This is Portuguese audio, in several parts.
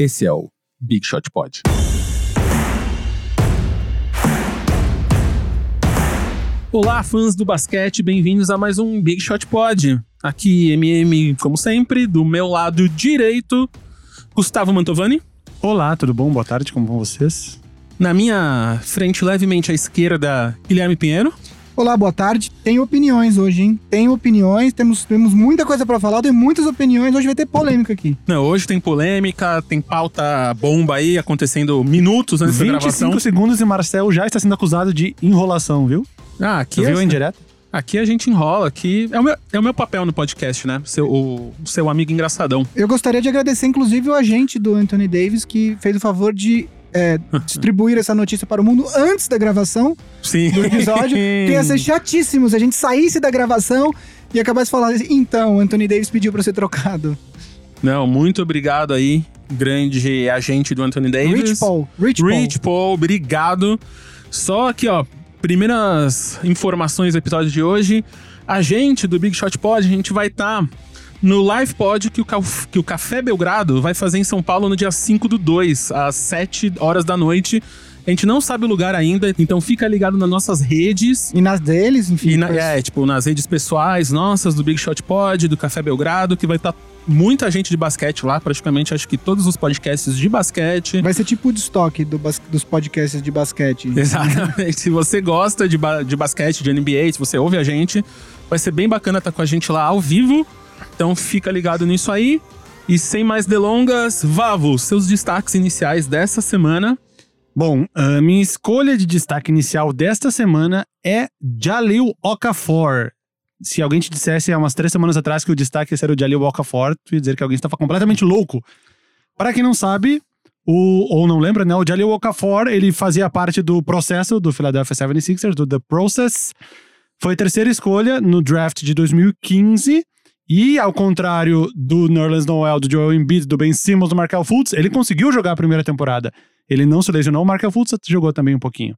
Esse é o Big Shot Pod. Olá, fãs do basquete, bem-vindos a mais um Big Shot Pod. Aqui, MM, como sempre, do meu lado direito, Gustavo Mantovani. Olá, tudo bom? Boa tarde, como vão vocês? Na minha frente, levemente à esquerda, Guilherme Pinheiro. Olá, boa tarde. Tem opiniões hoje, hein? Tem opiniões, temos, temos muita coisa para falar, tem muitas opiniões. Hoje vai ter polêmica aqui. Não, hoje tem polêmica, tem pauta bomba aí acontecendo minutos antes da 25 gravação. segundos e Marcel já está sendo acusado de enrolação, viu? Ah, aqui Tu viu é, em direto? aqui a gente enrola, aqui é o meu, é o meu papel no podcast, né? Seu, o seu amigo engraçadão. Eu gostaria de agradecer, inclusive, o agente do Anthony Davis, que fez o favor de é, distribuir essa notícia para o mundo antes da gravação Sim. do episódio. que ia ser chatíssimo se a gente saísse da gravação e acabasse falando assim, então, o Anthony Davis pediu para ser trocado. Não, muito obrigado aí, grande agente do Anthony Davis. Rich Paul. Rich, Paul. Rich Paul, obrigado. Só aqui, ó, primeiras informações do episódio de hoje. A gente do Big Shot Pod, a gente vai estar no live pod que o, que o Café Belgrado vai fazer em São Paulo no dia 5 do 2, às 7 horas da noite. A gente não sabe o lugar ainda, então fica ligado nas nossas redes. E nas deles, enfim. Na- é, tipo, nas redes pessoais nossas, do Big Shot Pod, do Café Belgrado, que vai estar muita gente de basquete lá, praticamente acho que todos os podcasts de basquete. Vai ser tipo o estoque do dos podcasts de basquete. Exatamente. se você gosta de, ba- de basquete, de NBA, se você ouve a gente, vai ser bem bacana estar com a gente lá ao vivo. Então fica ligado nisso aí. E sem mais delongas, Vavo, seus destaques iniciais dessa semana. Bom, a minha escolha de destaque inicial desta semana é Jalil Okafor. Se alguém te dissesse há umas três semanas atrás que o destaque era o Jalil Okafor, tu ia dizer que alguém estava completamente louco. Para quem não sabe, o, ou não lembra, né? O Jalil Okafor, ele fazia parte do processo do Philadelphia 76ers, do The Process. Foi terceira escolha no draft de 2015. E, ao contrário do Nerlens Noel, do Joel Embiid, do Ben Simmons, do Markel Fultz, ele conseguiu jogar a primeira temporada. Ele não se lesionou, o Markel Fultz jogou também um pouquinho.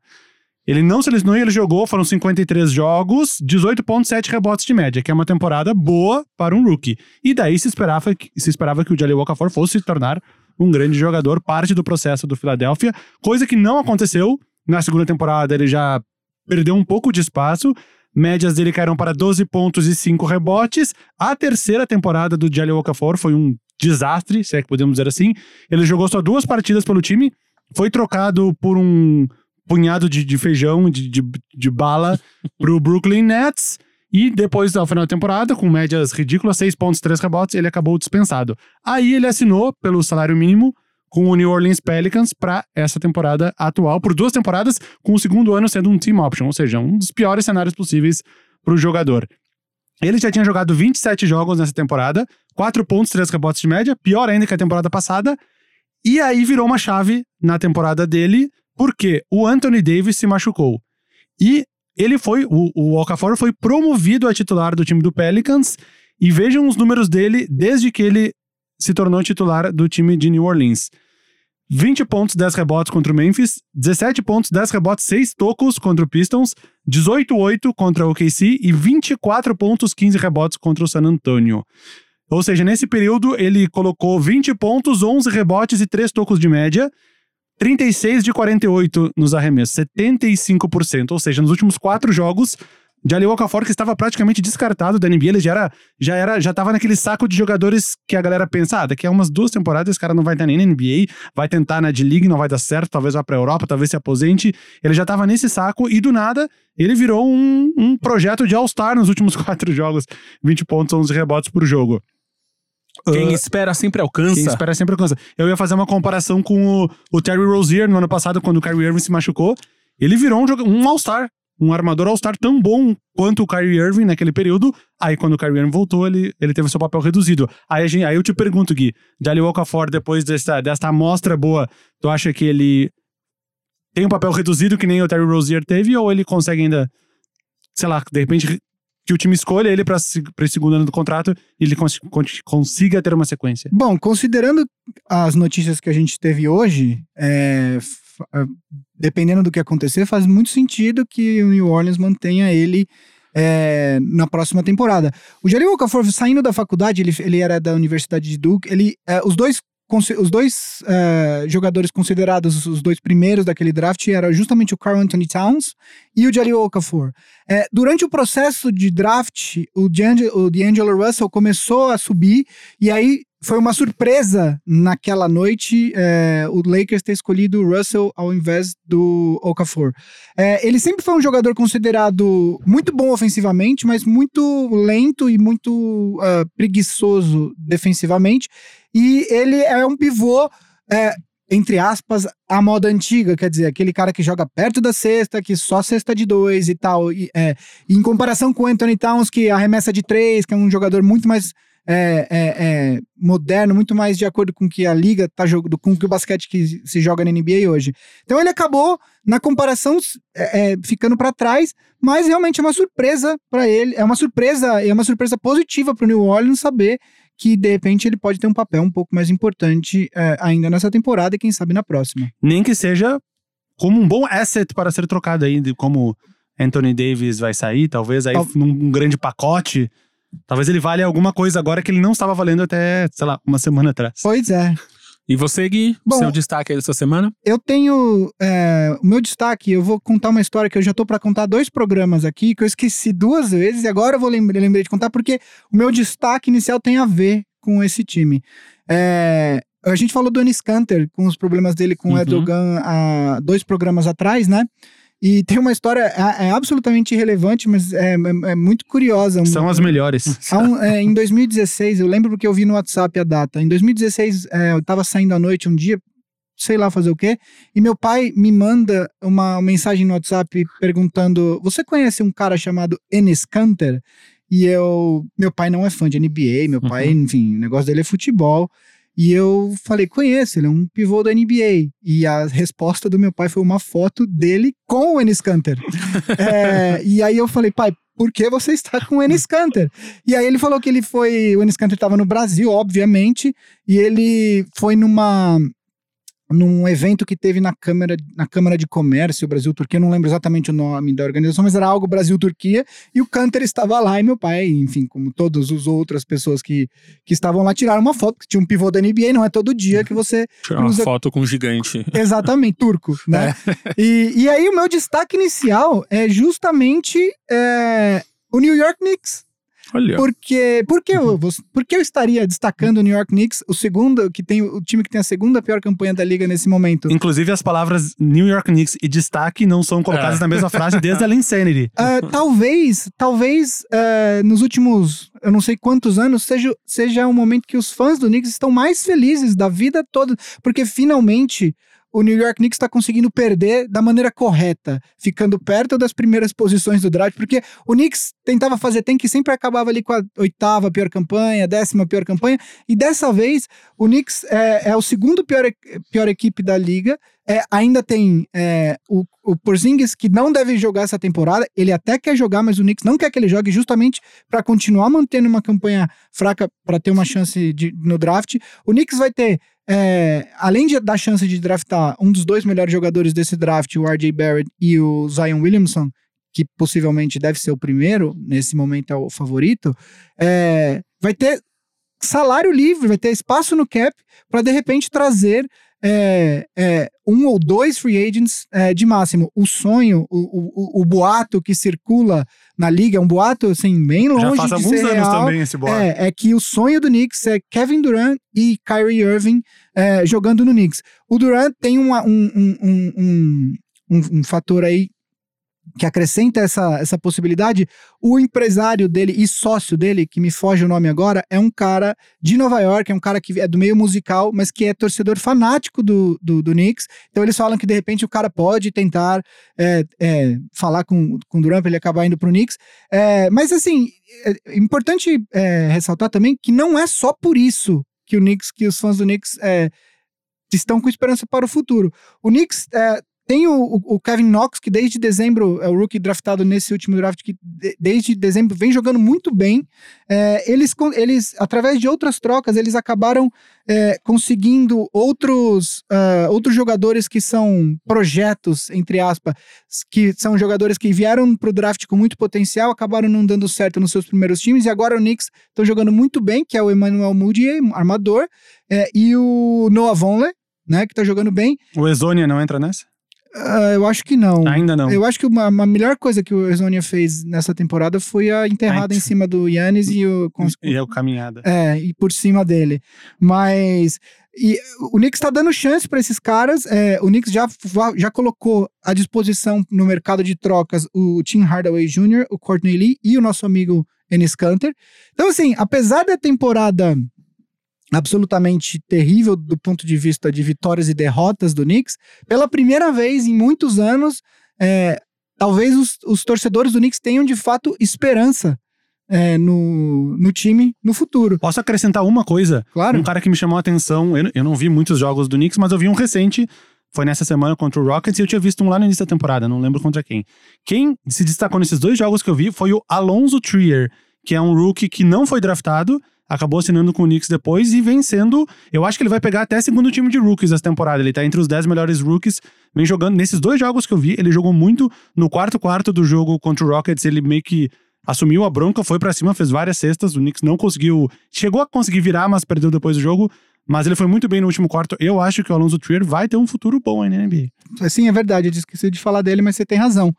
Ele não se lesionou e ele jogou, foram 53 jogos, 18.7 rebotes de média, que é uma temporada boa para um rookie. E daí se esperava, que- se esperava que o Jaleel Okafor fosse se tornar um grande jogador, parte do processo do Philadelphia, coisa que não aconteceu. Na segunda temporada ele já perdeu um pouco de espaço, médias dele caíram para 12 pontos e 5 rebotes. A terceira temporada do Jaleel Okafor foi um desastre, se é que podemos dizer assim. Ele jogou só duas partidas pelo time, foi trocado por um punhado de, de feijão, de, de, de bala pro Brooklyn Nets. E depois, ao final da temporada, com médias ridículas, 6 pontos, 3 rebotes, ele acabou dispensado. Aí ele assinou pelo salário mínimo com o New Orleans Pelicans para essa temporada atual, por duas temporadas, com o segundo ano sendo um team option, ou seja, um dos piores cenários possíveis para o jogador. Ele já tinha jogado 27 jogos nessa temporada, 4 pontos, 3 rebotes de média, pior ainda que a temporada passada. E aí virou uma chave na temporada dele, porque o Anthony Davis se machucou. E ele foi, o, o Okafor foi promovido a titular do time do Pelicans. E vejam os números dele desde que ele se tornou titular do time de New Orleans. 20 pontos, 10 rebotes contra o Memphis, 17 pontos, 10 rebotes, 6 tocos contra o Pistons, 18-8 contra o OKC e 24 pontos, 15 rebotes contra o San Antonio. Ou seja, nesse período ele colocou 20 pontos, 11 rebotes e 3 tocos de média, 36 de 48 nos arremessos, 75%. Ou seja, nos últimos 4 jogos, Jaleel Okafor, que estava praticamente descartado da NBA, ele já era, já era, já estava naquele saco de jogadores que a galera pensa, ah, daqui a umas duas temporadas esse cara não vai estar nem na NBA, vai tentar na D-League, não vai dar certo, talvez vá pra Europa, talvez se aposente. Ele já estava nesse saco e do nada ele virou um, um projeto de All-Star nos últimos quatro jogos, 20 pontos, 11 rebotes por jogo. Quem Ah, espera sempre alcança. quem espera sempre alcança. Eu ia fazer uma comparação com o, o Terry Rozier no ano passado, quando o Kyrie Irving se machucou. Ele virou um, um All-Star. Um armador All-Star tão bom quanto o Kyrie Irving naquele período. Aí, quando o Kyrie Irving voltou, ele, ele teve seu papel reduzido. Aí, gente- aí eu te pergunto, Gui, Jaleel Okafor, depois dessa, dessa amostra boa, tu acha que ele tem um papel reduzido que nem o Terry Rozier teve? Ou ele consegue ainda, sei lá, de repente que o time escolha ele para esse segundo ano do contrato e ele cons- con- consiga ter uma sequência? Bom, considerando as notícias que a gente teve hoje, é, dependendo do que acontecer, faz muito sentido que o New Orleans mantenha ele é, na próxima temporada. O Jaleel Okafor, saindo da faculdade, ele, ele era da Universidade de Duke, ele, é, os dois os dois eh, jogadores considerados os dois primeiros daquele draft eram justamente o Carl Anthony Towns e o Jaleel Okafor. Eh, durante o processo de draft, o D'Angelo Russell começou a subir e aí foi uma surpresa naquela noite eh, o Lakers ter escolhido o Russell ao invés do Okafor. Eh, ele sempre foi um jogador considerado muito bom ofensivamente, mas muito lento e muito ah, preguiçoso defensivamente. E ele é um pivô, é, entre aspas, a moda antiga, quer dizer, aquele cara que joga perto da cesta, que só cesta de dois e tal. E, é, em comparação com o Anthony Towns, que arremessa de três, que é um jogador muito mais é, é, é, moderno, muito mais de acordo com o que a liga tá jogando, com o que o basquete que se joga na NBA hoje. Então ele acabou, na comparação, é, é, ficando para trás, mas realmente é uma surpresa para ele, é uma surpresa, é uma surpresa positiva para o New Orleans saber que de repente ele pode ter um papel um pouco mais importante é, ainda nessa temporada e quem sabe na próxima. Nem que seja como um bom asset para ser trocado aí, de como Anthony Davis vai sair, talvez aí Tal- num grande pacote. Talvez ele valha alguma coisa agora que ele não estava valendo até, sei lá, uma semana atrás. Pois é. E você, Gui, Bom, seu destaque aí dessa semana? Eu tenho é, o meu destaque, eu vou contar uma história que eu já tô para contar dois programas aqui, que eu esqueci duas vezes, e agora eu vou lembrar, lembrei de contar, porque o meu destaque inicial tem a ver com esse time. É, a gente falou do Anis Kanter, com os problemas dele com Uhum. o Erdogan há dois programas atrás, né? E tem uma história, é, é absolutamente irrelevante, mas é, é- é muito curiosa. São as melhores. Um- é, em 2016, eu lembro porque eu vi no WhatsApp a data. Em 2016, é, eu tava saindo à noite um dia, sei lá fazer o quê, e meu pai me manda uma mensagem no WhatsApp perguntando: Você conhece um cara chamado Enes Kanter? E eu. Meu pai não é fã de NBA, meu pai, enfim, o negócio dele é futebol. E eu falei, conheço, ele é um pivô da NBA. E a resposta do meu pai foi uma foto dele com o Enes Kanter. É, e aí eu falei, pai, por que você está com o Enes Kanter? E aí ele falou que ele foi. O Enes Kanter estava no Brasil, obviamente, e ele foi numa. Num evento que teve na Câmara, na Câmara de Comércio Brasil-Turquia, não lembro exatamente o nome da organização, mas era algo Brasil-Turquia, e o Kanter estava lá, e meu pai, enfim, como todas as outras pessoas que, que estavam lá, tiraram uma foto, que tinha um pivô da NBA, não é todo dia que você Tirar uma foto com um gigante. Exatamente, turco, né? E, e aí o meu destaque inicial é justamente é, o New York Knicks. Olha. Porque, por, que eu, vou- por que eu estaria destacando o New York Knicks, o segundo, que tem o time que tem a segunda pior campanha da liga nesse momento? Inclusive, as palavras New York Knicks e destaque não são colocadas É. na mesma frase desde a Linsanity. Ah, talvez, talvez ah, nos últimos, eu não sei quantos anos, seja, seja um momento que os fãs do Knicks estão mais felizes da vida toda, porque finalmente o New York Knicks está conseguindo perder da maneira correta, ficando perto das primeiras posições do draft, porque o Knicks tentava fazer tem que sempre acabava ali com a oitava pior campanha, décima pior campanha, e dessa vez o Knicks é, é o segundo pior, e- pior equipe da liga, é, ainda tem é, o, o Porzingis que não deve jogar essa temporada. Ele até quer jogar, mas o Knicks não quer que ele jogue justamente para continuar mantendo uma campanha fraca para ter uma chance de, no draft. O Knicks vai ter, é, além de dar chance de draftar um dos dois melhores jogadores desse draft, o RJ Barrett e o Zion Williamson, que possivelmente deve ser o primeiro, nesse momento é o favorito, é, vai ter salário livre, vai ter espaço no cap para de repente trazer é, é, um ou dois free agents é, de máximo. O sonho, o, o, o- boato que circula na liga, é um boato assim, bem longe Já faz de alguns ser anos real. também esse boato. É, é que o sonho do Knicks é Kevin Durant e Kyrie Irving é, jogando no Knicks. O Durant tem uma- um, um, um, um, um- um fator aí que acrescenta essa, essa possibilidade. O empresário dele e sócio dele, que me foge o nome agora, é um cara de Nova York, é um cara que é do meio musical, mas que é torcedor fanático do, do, do Knicks. Então eles falam que de repente o cara pode tentar é, é, falar com, com o Durant pra ele acabar indo pro Knicks. É, mas assim, é importante é, ressaltar também que não é só por isso que o Knicks, que os fãs do Knicks é, estão com esperança para o futuro. O Knicks é, tem o, o, o Kevin Knox, que desde dezembro é o rookie draftado nesse último draft, que de- desde dezembro vem jogando muito bem. É, eles, eles, através de outras trocas, eles acabaram é, conseguindo outros, ah, outros jogadores que são projetos, entre aspas, que são jogadores que vieram pro draft com muito potencial, acabaram não dando certo nos seus primeiros times, e agora o Knicks estão jogando muito bem, que é o Emmanuel Moody, armador, é, e o Noah Vonleh, né, que tá jogando bem. O Exonia não entra nessa? Ah, eu acho que não. Ainda não. Eu acho que uma, uma melhor coisa que o Exonia fez nessa temporada foi a enterrada Ai, em cima do Yannis e o. com- E o caminhada. é, e por cima dele. Mas e o Knicks está dando chance para esses caras. é, o Knicks já, já colocou à disposição no mercado de trocas o Tim Hardaway Jr., o Courtney Lee e o nosso amigo Enes Kanter. Então, assim, apesar da temporada absolutamente terrível do ponto de vista de vitórias e derrotas do Knicks, pela primeira vez em muitos anos, é, talvez os, os torcedores do Knicks tenham de fato esperança é, no, no time no futuro. Posso acrescentar uma coisa? Claro. Um cara que me chamou a atenção, eu, eu não vi muitos jogos do Knicks, mas eu vi um recente, foi nessa semana contra o Rockets, e eu tinha visto um lá no início da temporada, não lembro contra quem. Quem se destacou nesses dois jogos que eu vi foi o Alonso Trier, que é um rookie que não foi draftado, acabou assinando com o Knicks depois e vem sendo. Eu acho que ele vai pegar até segundo time de rookies essa temporada. Ele tá entre os 10 melhores rookies. Vem jogando. Nesses dois jogos que eu vi, ele jogou muito no quarto quarto do jogo contra o Rockets. Ele meio que assumiu a bronca, foi pra cima, fez várias cestas. O Knicks não conseguiu. Chegou a conseguir virar, mas perdeu depois do jogo. Mas ele foi muito bem no último quarto. Eu acho que o Alonso Trier vai ter um futuro bom aí na NBA. Sim, é verdade, eu esqueci de falar dele, mas você tem razão.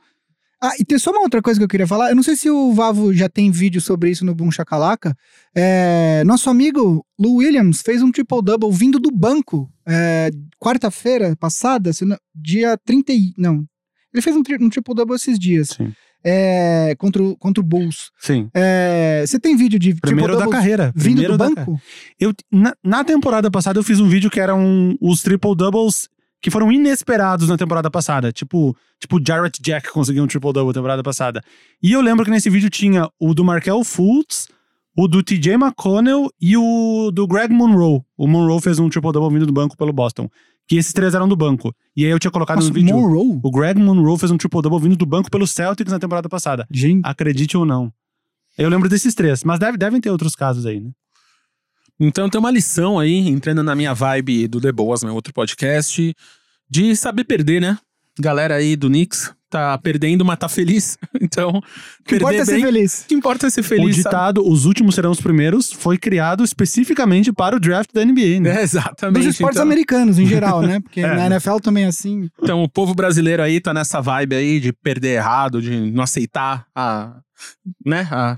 Ah, e tem só uma outra coisa que eu queria falar. Eu não sei se o Vavo já tem vídeo sobre isso no Boom Chacalaca. É, nosso amigo Lou Williams fez um triple-double vindo do banco é, quarta-feira passada, não- dia 30 e... Não. Ele fez um, um triple-double esses dias Sim. é, contra, o, contra o Bulls. Sim. É, você tem vídeo de Primeiro da triple-doubles carreira. vindo Primeiro do banco? Eu, na, na temporada passada eu fiz um vídeo que eram os triple doubles que foram inesperados na temporada passada. Tipo, tipo Jarrett Jack conseguiu um triple double na temporada passada. E eu lembro que nesse vídeo tinha o do Markel Fultz, o do TJ McConnell e o do Greg Monroe. O Monroe fez um triple double vindo do banco pelo Boston. Que esses três eram do banco. E aí eu tinha colocado Nossa, no vídeo. Monroe? O Greg Monroe fez um triple double vindo do banco pelo Celtics na temporada passada. Gente, Acredite ou não. Eu lembro desses três, mas deve, devem ter outros casos aí, né? Então tem uma lição aí, entrando na minha vibe do The Boas, meu outro podcast, de saber perder, né? Galera aí do Knicks tá perdendo, mas tá feliz. Então, o que importa é ser bem. feliz. O que importa é ser o feliz. sabe? ditado Os últimos serão os primeiros foi criado especificamente para o draft da NBA, né? É, exatamente. Dos esportes então, americanos, em geral, né? Porque É. na NFL também é assim. então, o povo brasileiro aí tá nessa vibe aí de perder errado, de não aceitar a. Né? A,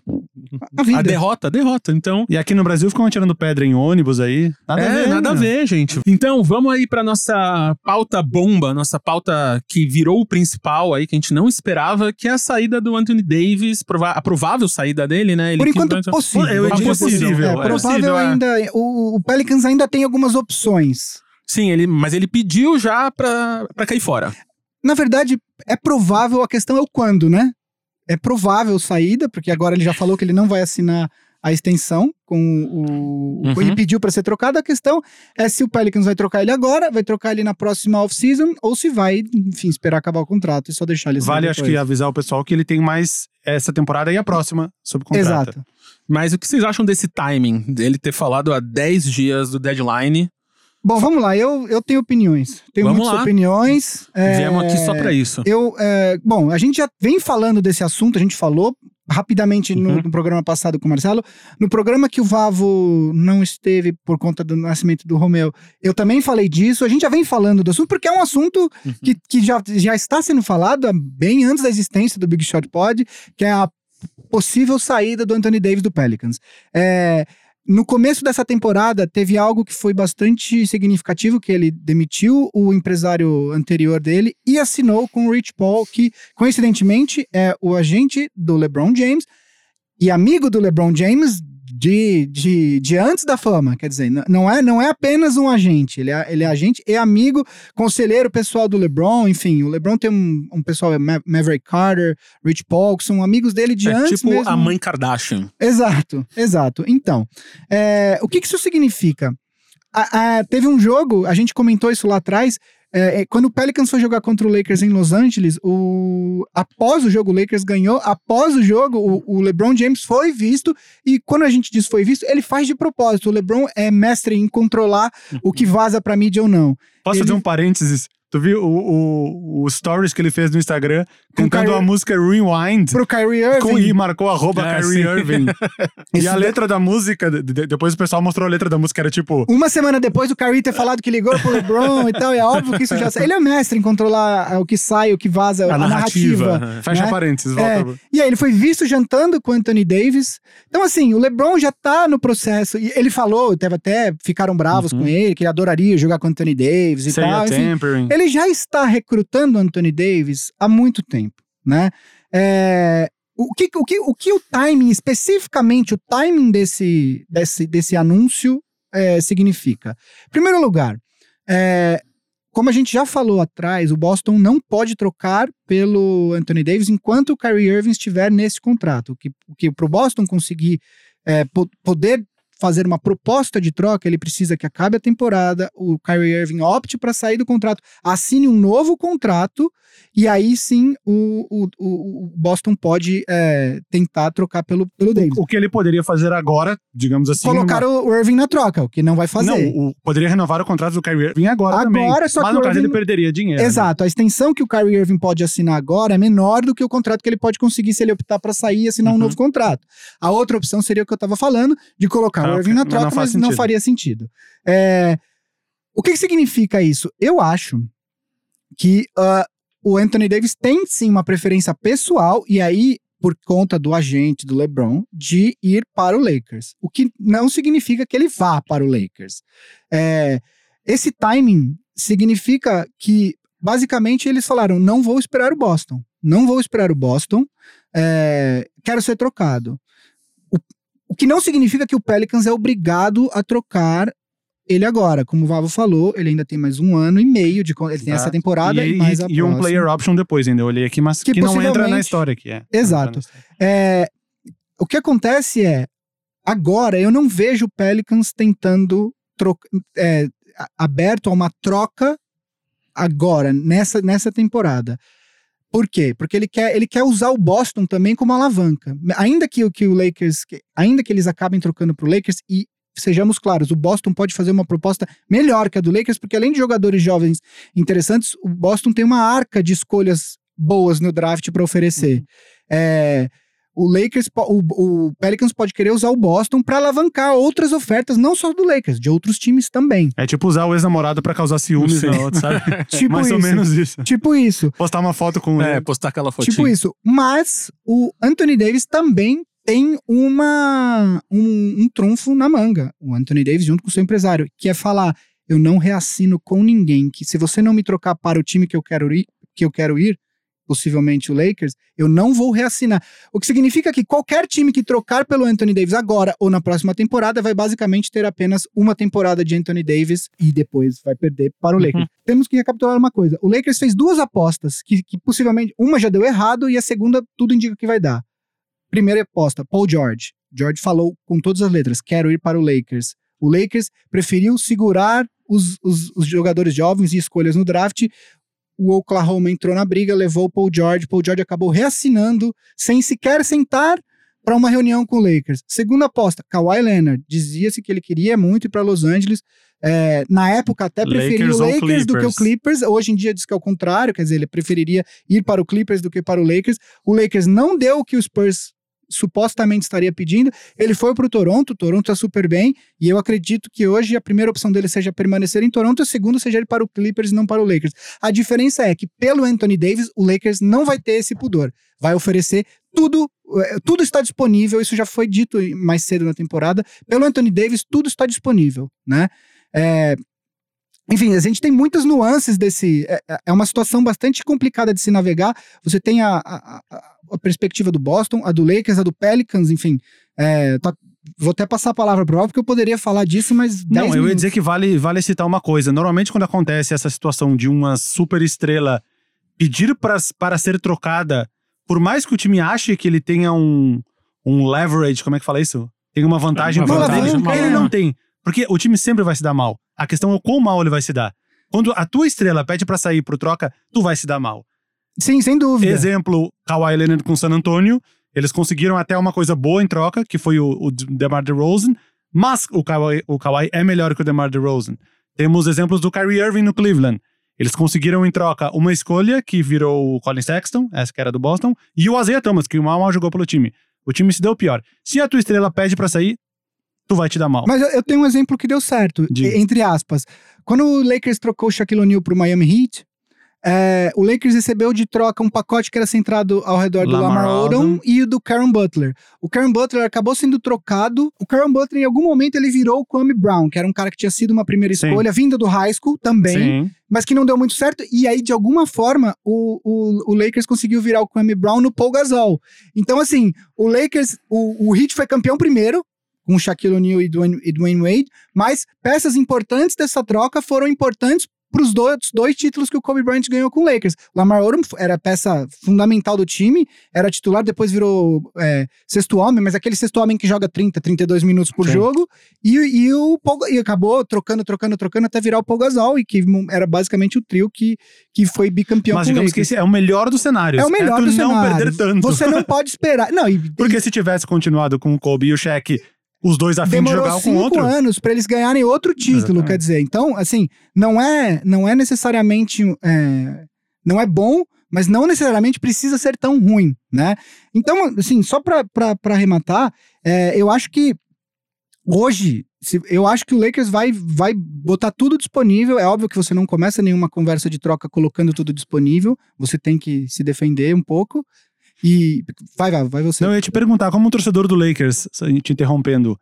A vida. a derrota, a derrota. Então, E aqui no Brasil ficam atirando pedra em ônibus aí. Nada é, a ver. nada a né? ver, gente. Então, vamos aí pra nossa pauta bomba, nossa pauta que virou o principal aí, que a gente não esperava, que é a saída do Anthony Davis, prova- a provável saída dele, né? Ele Por quis- enquanto, possível. Eu diria dizer possível. possível, É, é. provável Possível, é. ainda. O, o Pelicans ainda tem algumas opções. Sim, ele, mas ele pediu já pra, pra cair fora. Na verdade, é provável, a questão é o quando, né? É provável saída, porque agora ele já falou que ele não vai assinar a extensão com o. Uhum. Ele pediu para ser trocado. A questão é se o Pelicans vai trocar ele agora, vai trocar ele na próxima off-season, ou se vai, enfim, esperar acabar o contrato e só deixar ele Vale, acho que, avisar o pessoal que ele tem mais essa temporada e a próxima sob contrato. Exato. Mas o que vocês acham desse timing? Dele ter falado há 10 dias do deadline? Bom, vamos lá. Eu, eu tenho opiniões. Tenho Vamos muitas lá. opiniões. é, Viemos aqui só pra isso. Eu, é, bom, a gente já vem falando desse assunto, a gente falou rapidamente no, Uhum. no programa passado com o Marcelo. No programa que o Vavo não esteve por conta do nascimento do Romeu, eu também falei disso. A gente já vem falando do assunto, porque é um assunto Uhum. que, que já, já está sendo falado bem antes da existência do Big Shot Pod, que é a possível saída do Anthony Davis do Pelicans. É, no começo dessa temporada, teve algo que foi bastante significativo, que ele demitiu o empresário anterior dele e assinou com o Rich Paul, que, coincidentemente, é o agente do LeBron James e amigo do LeBron James de, de, de antes da fama. Quer dizer, não é, não é apenas um agente, ele é, ele é agente e amigo, conselheiro pessoal do LeBron, enfim, o LeBron tem um, um pessoal, é Ma- Maverick Carter, Rich Paul, que são amigos dele de é antes tipo mesmo. a mãe Kardashian. Exato, exato. Então, é, o que, que isso significa? a- a- teve um jogo, a gente comentou isso lá atrás. É, é, quando o Pelicans foi jogar contra o Lakers em Los Angeles, o, após o jogo, o Lakers ganhou. Após o jogo, o, o LeBron James foi visto. E quando a gente diz foi visto, ele faz de propósito. O LeBron é mestre em controlar o que vaza pra mídia ou não. Posso Ele- fazer um parênteses? Tu viu o, o, o stories que ele fez no Instagram cantando Kyrie- a música Rewind? Pro Kyrie Irving. Com, e marcou arroba É, Kyrie sim. Irving. e a letra da música, de- de- depois o pessoal mostrou a letra da música, era tipo. Uma semana depois do Kyrie ter falado que ligou pro LeBron e tal, e é óbvio que isso já. Ele é mestre em controlar ah, o que sai, o que vaza, a, A narrativa. narrativa. Fecha né? parênteses, É, volta. e aí ele foi visto jantando com o Anthony Davis. Então, assim, o LeBron já tá no processo. E ele falou, teve até, ficaram bravos Uhum. com ele, que ele adoraria jogar com o Anthony Davis e Say tal. a enfim. tempering. Ele já está recrutando Anthony Davis há muito tempo, né? É, o, que, o, que, o que o timing, especificamente o timing desse, desse, desse anúncio é, significa? Em primeiro lugar, é, como a gente já falou atrás, o Boston não pode trocar pelo Anthony Davis enquanto o Kyrie Irving estiver nesse contrato. O que, o que para o Boston conseguir é, po- poder fazer uma proposta de troca, ele precisa que acabe a temporada, o Kyrie Irving opte para sair do contrato, assine um novo contrato, e aí sim o, o, o- Boston pode é, tentar trocar pelo, pelo Davis. O que ele poderia fazer agora, digamos assim. Colocar numa- o Irving na troca, o que não vai fazer. Não, o- poderia renovar o contrato do Kyrie Irving agora, também. Agora, só Mas que no caso Irving- ele perderia dinheiro. né? Exato, a extensão que o Kyrie Irving pode assinar agora é menor do que o contrato que ele pode conseguir se ele optar para sair e assinar um Uhum. novo contrato. A outra opção seria o que eu estava falando, de colocar O ok. Irving na Mas troca, não faz mas não faria sentido. É, O que, que significa isso? Eu acho que ah, o Anthony Davis tem sim uma preferência pessoal, e aí, por conta do agente do LeBron, de ir para o Lakers. O que não significa que ele vá para o Lakers. É, esse timing significa que, basicamente, eles falaram: não vou esperar o Boston. Não vou esperar o Boston. é, quero ser trocado. O, que não significa que o Pelicans é obrigado a trocar ele agora. Como o Vavo falou, ele ainda tem mais um ano e meio de. Ele tem essa temporada e, e, mais a e um próxima. player option depois ainda. Eu olhei aqui, mas Que que, não entra na história aqui. É. Exato. História. É, o que acontece é, agora eu não vejo o Pelicans tentando troca, é, aberto a uma troca agora, nessa, nessa temporada. Por quê? Porque ele quer, ele quer usar o Boston também como alavanca. Ainda que, o- que o Lakers, que- ainda que eles acabem trocando pro Lakers, e sejamos claros, o Boston pode fazer uma proposta melhor que a do Lakers, porque além de jogadores jovens interessantes, o Boston tem uma arca de escolhas boas no draft para oferecer. É, o Lakers, o, o Pelicans pode querer usar o Boston para alavancar outras ofertas, não só do Lakers, de outros times também. É tipo usar o ex-namorado pra causar ciúmes na outra, sabe? Tipo Mais ou isso. menos isso. Tipo isso. Postar uma foto com É, ele. postar aquela fotinha. Tipo isso. Mas o Anthony Davis também tem uma um, um trunfo na manga. O Anthony Davis junto com o seu empresário, que é falar: eu não reassino com ninguém. Que se você não me trocar para o time que eu quero ir, que eu quero ir, possivelmente o Lakers, eu não vou reassinar. O que significa que qualquer time que trocar pelo Anthony Davis agora ou na próxima temporada vai basicamente ter apenas uma temporada de Anthony Davis e depois vai perder para o Uhum. Lakers. Temos que recapitular uma coisa. O Lakers fez duas apostas que, que possivelmente uma já deu errado e a segunda tudo indica que vai dar. Primeira aposta, Paul George. George falou com todas as letras: quero ir para o Lakers. O Lakers preferiu segurar os, os, os jogadores jovens e escolhas no draft. O Oklahoma entrou na briga, levou o Paul George. Paul George acabou reassinando sem sequer sentar para uma reunião com o Lakers. Segunda aposta, Kawhi Leonard. Dizia-se que ele queria muito ir para Los Angeles. É, na época até preferia Lakers o Lakers do que o Clippers? Clippers. Hoje em dia diz que é o contrário, quer dizer, ele preferiria ir para o Clippers do que para o Lakers. O Lakers não deu o que o Spurs supostamente estaria pedindo. Ele foi para o Toronto, Toronto está super bem, e eu acredito que hoje a primeira opção dele seja permanecer em Toronto, a segunda seja ir para o Clippers e não para o Lakers. A diferença é que pelo Anthony Davis, o Lakers não vai ter esse pudor. Vai oferecer tudo, eh, tudo está disponível, isso já foi dito mais cedo na temporada. Pelo Anthony Davis, tudo está disponível, né? É, enfim, a gente tem muitas nuances desse. É, é uma situação bastante complicada de se navegar. Você tem a, a, a- perspectiva do Boston, a do Lakers, a do Pelicans, enfim. É, tá- vou até passar a palavra pro Al, porque eu poderia falar disso, mas. 10 Não, eu ia minutos. dizer que vale, vale citar uma coisa. Normalmente, quando acontece essa situação de uma super estrela pedir pra, para ser trocada, por mais que o time ache que ele tenha um, um leverage, como é que fala isso? Tem uma vantagem Uma contra vantagem, ele, uma ele alavanca. não tem. Porque o time sempre vai se dar mal. A questão é o quão mal ele vai se dar. Quando a tua estrela pede pra sair pro troca, tu vai se dar mal. Sim, sem dúvida. Exemplo, Kawhi Leonard com San Antonio. Eles conseguiram até uma coisa boa em troca, que foi o, o DeMar DeRozan. Mas o Kawhi, o Kawhi é melhor que o DeMar DeRozan. Temos exemplos do Kyrie Irving no Cleveland. Eles conseguiram em troca uma escolha que virou o Colin Sexton, essa que era do Boston, e o Isaiah Thomas, que mal mal jogou pelo time. O time se deu pior. Se a tua estrela pede pra sair, tu vai te dar mal. Mas eu, eu tenho um exemplo que deu certo, Diga. entre aspas. Quando o Lakers trocou o Shaquille O'Neal pro Miami Heat, é, o Lakers recebeu de troca um pacote que era centrado ao redor do Lamar Lamar Odom e do Karen Butler. O Karen Butler acabou sendo trocado. O Karen Butler, em algum momento, ele virou o Kwame Brown, que era um cara que tinha sido uma primeira Sim. escolha, vindo do high school também, Sim. mas que não deu muito certo. E aí, de alguma forma, o, o, o Lakers conseguiu virar o Kwame Brown no Paul Gasol. Então, assim, o Lakers, o, o Heat foi campeão primeiro, com Shaquille O'Neal e Dwayne, e Dwayne Wade, mas peças importantes dessa troca foram importantes para os dois, dois títulos que o Kobe Bryant ganhou com o Lakers. Lamar Odom era peça fundamental do time, era titular, depois virou é, sexto homem, mas aquele sexto homem que joga 30, 32 minutos por Sim. jogo, e, e o Paul, e acabou trocando, trocando, trocando até virar o Paul Gasol, e que era basicamente o trio que, que foi bicampeão Mas com o digamos que Lakers. esse é o melhor dos cenários. É o melhor tu do não cenário. perder tanto. Você não pode esperar. Não, e, Porque se tivesse continuado com o Kobe e o Shaq, os dois a fim de demorou jogar um com o cinco outro. anos para eles ganharem outro título, Exatamente. quer dizer. Então, assim, não é, não é necessariamente, é, não é bom, mas não necessariamente precisa ser tão ruim, né? Então, assim, só para arrematar, é, eu acho que hoje, se- eu acho que o Lakers vai, vai botar tudo disponível. É óbvio que você não começa nenhuma conversa de troca colocando tudo disponível. Você tem que se defender um pouco. E vai, vai, vai você. Não, eu ia te perguntar, como um torcedor do Lakers, te interrompendo,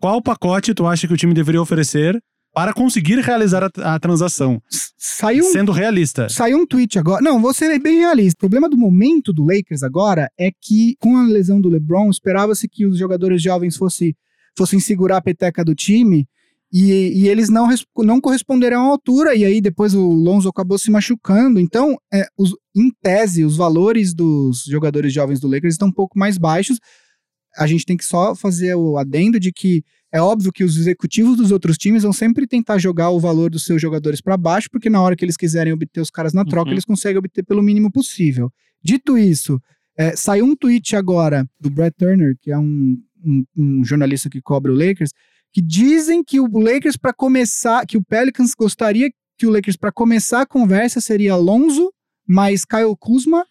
qual pacote tu acha que o time deveria oferecer para conseguir realizar a, a transação? Saiu um Sendo realista. Saiu um tweet agora. Não, vou ser bem realista. O problema do momento do Lakers agora é que, com a lesão do LeBron, esperava-se que os jogadores jovens fosse, fossem segurar a peteca do time e, e eles não, não corresponderam à altura. E aí depois o Lonzo acabou se machucando. Então, é, os- em tese, os valores dos jogadores jovens do Lakers estão um pouco mais baixos. A gente tem que só fazer o adendo de que é óbvio que os executivos dos outros times vão sempre tentar jogar o valor dos seus jogadores para baixo, porque na hora que eles quiserem obter os caras na troca, Uhum. eles conseguem obter pelo mínimo possível. Dito isso, é, saiu um tweet agora do Brett Turner, que é um, um- um jornalista que cobre o Lakers, que dizem que o Lakers para começar, que o Pelicans gostaria que o Lakers para começar a conversa seria Alonso mais Kyle Kuzma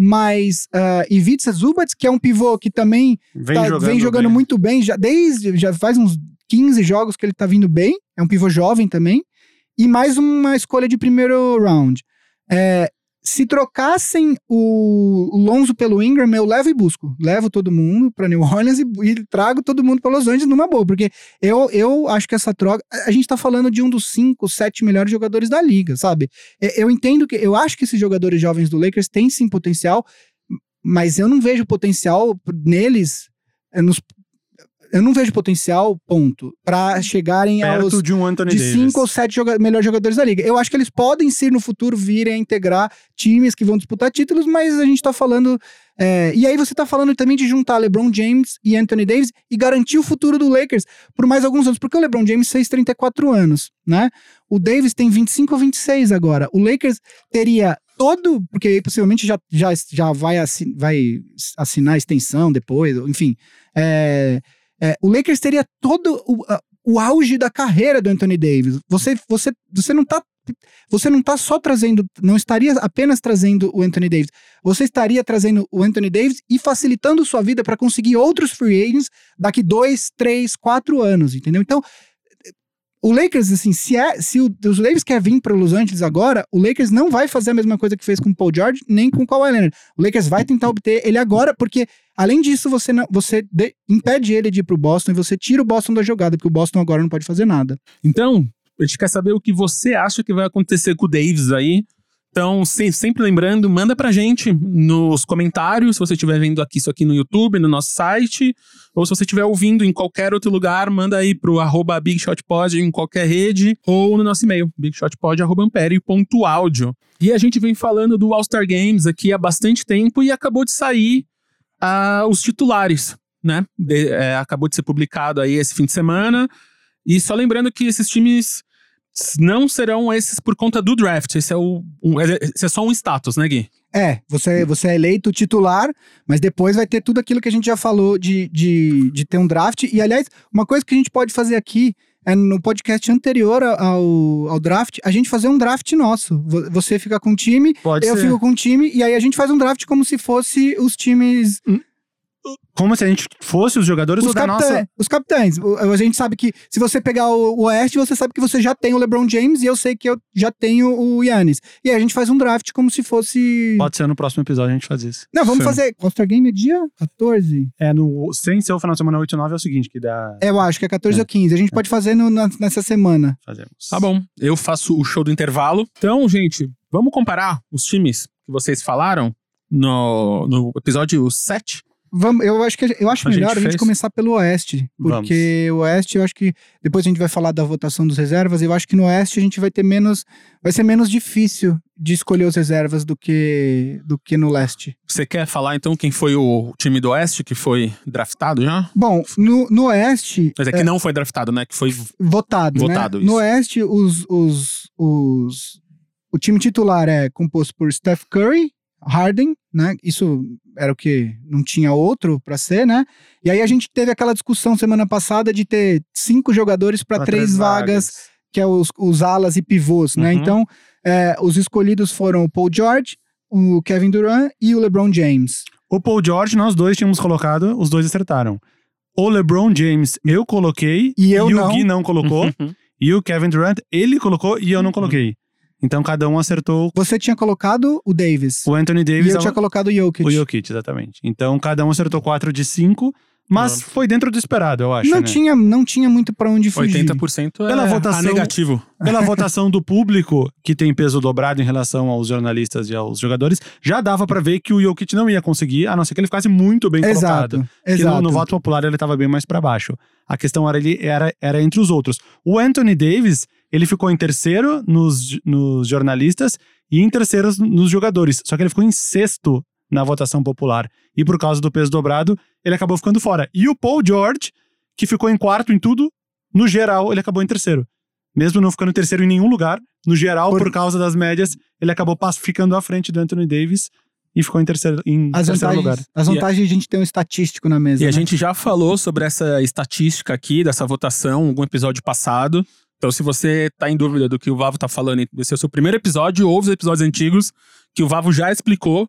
mais uh, Ivica Zubac, que é um pivô que também Vem tá- jogando, vem jogando bem. muito bem, já desde já faz uns 15 jogos que ele tá vindo bem, é um pivô jovem também, e mais uma escolha de primeiro round. É, se trocassem o Lonzo pelo Ingram, eu levo e busco. Levo todo mundo pra New Orleans e, e trago todo mundo pra Los Angeles numa boa, porque eu, eu acho que essa troca. A gente tá falando de um dos cinco, sete melhores jogadores da liga, sabe? Eu entendo que. Eu acho que esses jogadores jovens do Lakers têm sim potencial, mas eu não vejo potencial neles. é, nos- eu não vejo potencial, ponto, pra chegarem aos Perto de um Anthony de Davis. cinco ou sete joga melhores jogadores da liga. Eu acho que eles podem sim no futuro virem a integrar times que vão disputar títulos, mas a gente tá falando. é, e aí você tá falando também de juntar LeBron James e Anthony Davis e garantir o futuro do Lakers por mais alguns anos, porque o LeBron James fez 34 anos, né? O Davis tem 25 ou 26 agora. O Lakers teria todo, porque aí possivelmente já, já, já vai, assi- vai assinar a extensão depois, enfim. É, é, o Lakers teria todo o, o auge da carreira do Anthony Davis. Você, você, você não tá. Você não tá só trazendo, não estaria apenas trazendo o Anthony Davis. Você estaria trazendo o Anthony Davis e facilitando sua vida para conseguir outros free agents daqui dois, três, quatro anos, entendeu? Então, o Lakers, assim, se, é, se o, os Lakers quer vir para Los Angeles agora, o Lakers não vai fazer a mesma coisa que fez com o Paul George, nem com o Kawhi Leonard. O Lakers vai tentar obter ele agora, porque além disso, você, não, você de- impede ele de ir pro Boston e você tira o Boston da jogada, porque o Boston agora não pode fazer nada. Então, a gente quer saber o que você acha que vai acontecer com o Davis aí. Então, se- sempre lembrando, manda pra gente nos comentários, se você estiver vendo aqui isso aqui no YouTube, no nosso site, ou se você estiver ouvindo em qualquer outro lugar, manda aí pro arroba BigShotPod em qualquer rede, ou no nosso e-mail, bigshotpod.ampere.audio. E a gente vem falando do All-Star Games aqui há bastante tempo e acabou de sair ah, os titulares, né? De- é, acabou de ser publicado aí esse fim de semana. E só lembrando que esses times não serão esses por conta do draft. Esse é, o, um, esse é só um status, né, Gui? É, você, você é eleito titular, mas depois vai ter tudo aquilo que a gente já falou de, de, de ter um draft. E, aliás, uma coisa que a gente pode fazer aqui é no podcast anterior ao, ao draft, a gente fazer um draft nosso. Você fica com um time, Pode eu ser. fico com um time, e aí a gente faz um draft como se fosse os times Como se a gente fosse os jogadores Os, ou da capitã- nossa. os capitães. A gente sabe que se você pegar o, Oeste, você sabe que você já tem o LeBron James e eu sei que eu já tenho o Yannis. E aí a gente faz um draft como se fosse. Pode ser no próximo episódio a gente faz isso. Não, vamos Sim. fazer. All-Star Game é dia 14? É, no, sem ser o final de semana 8 e 9 é o seguinte, que dá. É, eu acho que é 14 É. ou 15. A gente pode fazer no- na- nessa semana. Fazemos. Tá bom. Eu faço o show do intervalo. Então, gente, vamos comparar os times que vocês falaram no, no episódio 7. Vamos, eu acho, que, eu acho A gente melhor a gente fez? começar pelo Oeste. Porque o Oeste, eu acho que. Depois a gente vai falar da votação dos reservas. Eu acho que no Oeste a gente vai ter menos. Vai ser menos difícil de escolher os reservas do que, do que no Leste. Você quer falar então quem foi o time do Oeste que foi draftado já? Bom, no, no Oeste. Mas é que não foi draftado, né? Que foi. Votado, Votado, né? No Oeste, os, os, os, o time titular é composto por Steph Curry, Harden, né? Isso era o que não tinha outro pra ser, né? E aí a gente teve aquela discussão semana passada de ter cinco jogadores pra Pra três, vagas, que é os, os alas e pivôs, né? Uhum. Então, é, os escolhidos foram o Paul George, o Kevin Durant e o LeBron James. O Paul George, nós dois tínhamos colocado, os dois acertaram. O LeBron James, eu coloquei, E eu não. o Gui não colocou. e o Kevin Durant, ele colocou e eu não coloquei. Então cada um acertou Você tinha colocado o Davis. o Anthony e Davis eu ao- tinha colocado o Jokic. o Jokic, exatamente. Então cada um acertou 4 de 5, mas foi dentro do esperado, eu acho, não, né? tinha, não tinha muito pra onde fugir. 80% é Pela a votação- negativo. Pela votação do público, que tem peso dobrado em relação aos jornalistas e aos jogadores, já dava pra ver que o Jokic não ia conseguir, a não ser que ele ficasse muito bem colocado. Exato, Que no, exato. no voto popular ele estava bem mais para baixo. A questão era, ele, era, era entre os outros. O Anthony Davis, ele ficou em terceiro nos, nos jornalistas e em terceiro nos jogadores. Só que ele ficou em sexto na votação popular. E por causa do peso dobrado, ele acabou ficando fora. E o Paul George, que ficou em quarto em tudo, no geral, ele acabou em terceiro. Mesmo não ficando em terceiro em nenhum lugar, no geral, por, Por- causa das médias, ele acabou ficando à frente do Anthony Davis e ficou em terceiro, em As terceiro vantagens, lugar. as a- vantagens de a gente ter um estatístico na mesa. E a né? gente já falou sobre essa estatística aqui, dessa votação, em algum episódio passado. Então, se você tá em dúvida do que o Vavo tá falando, esse é o seu primeiro episódio, ouve os episódios antigos, que o Vavo já explicou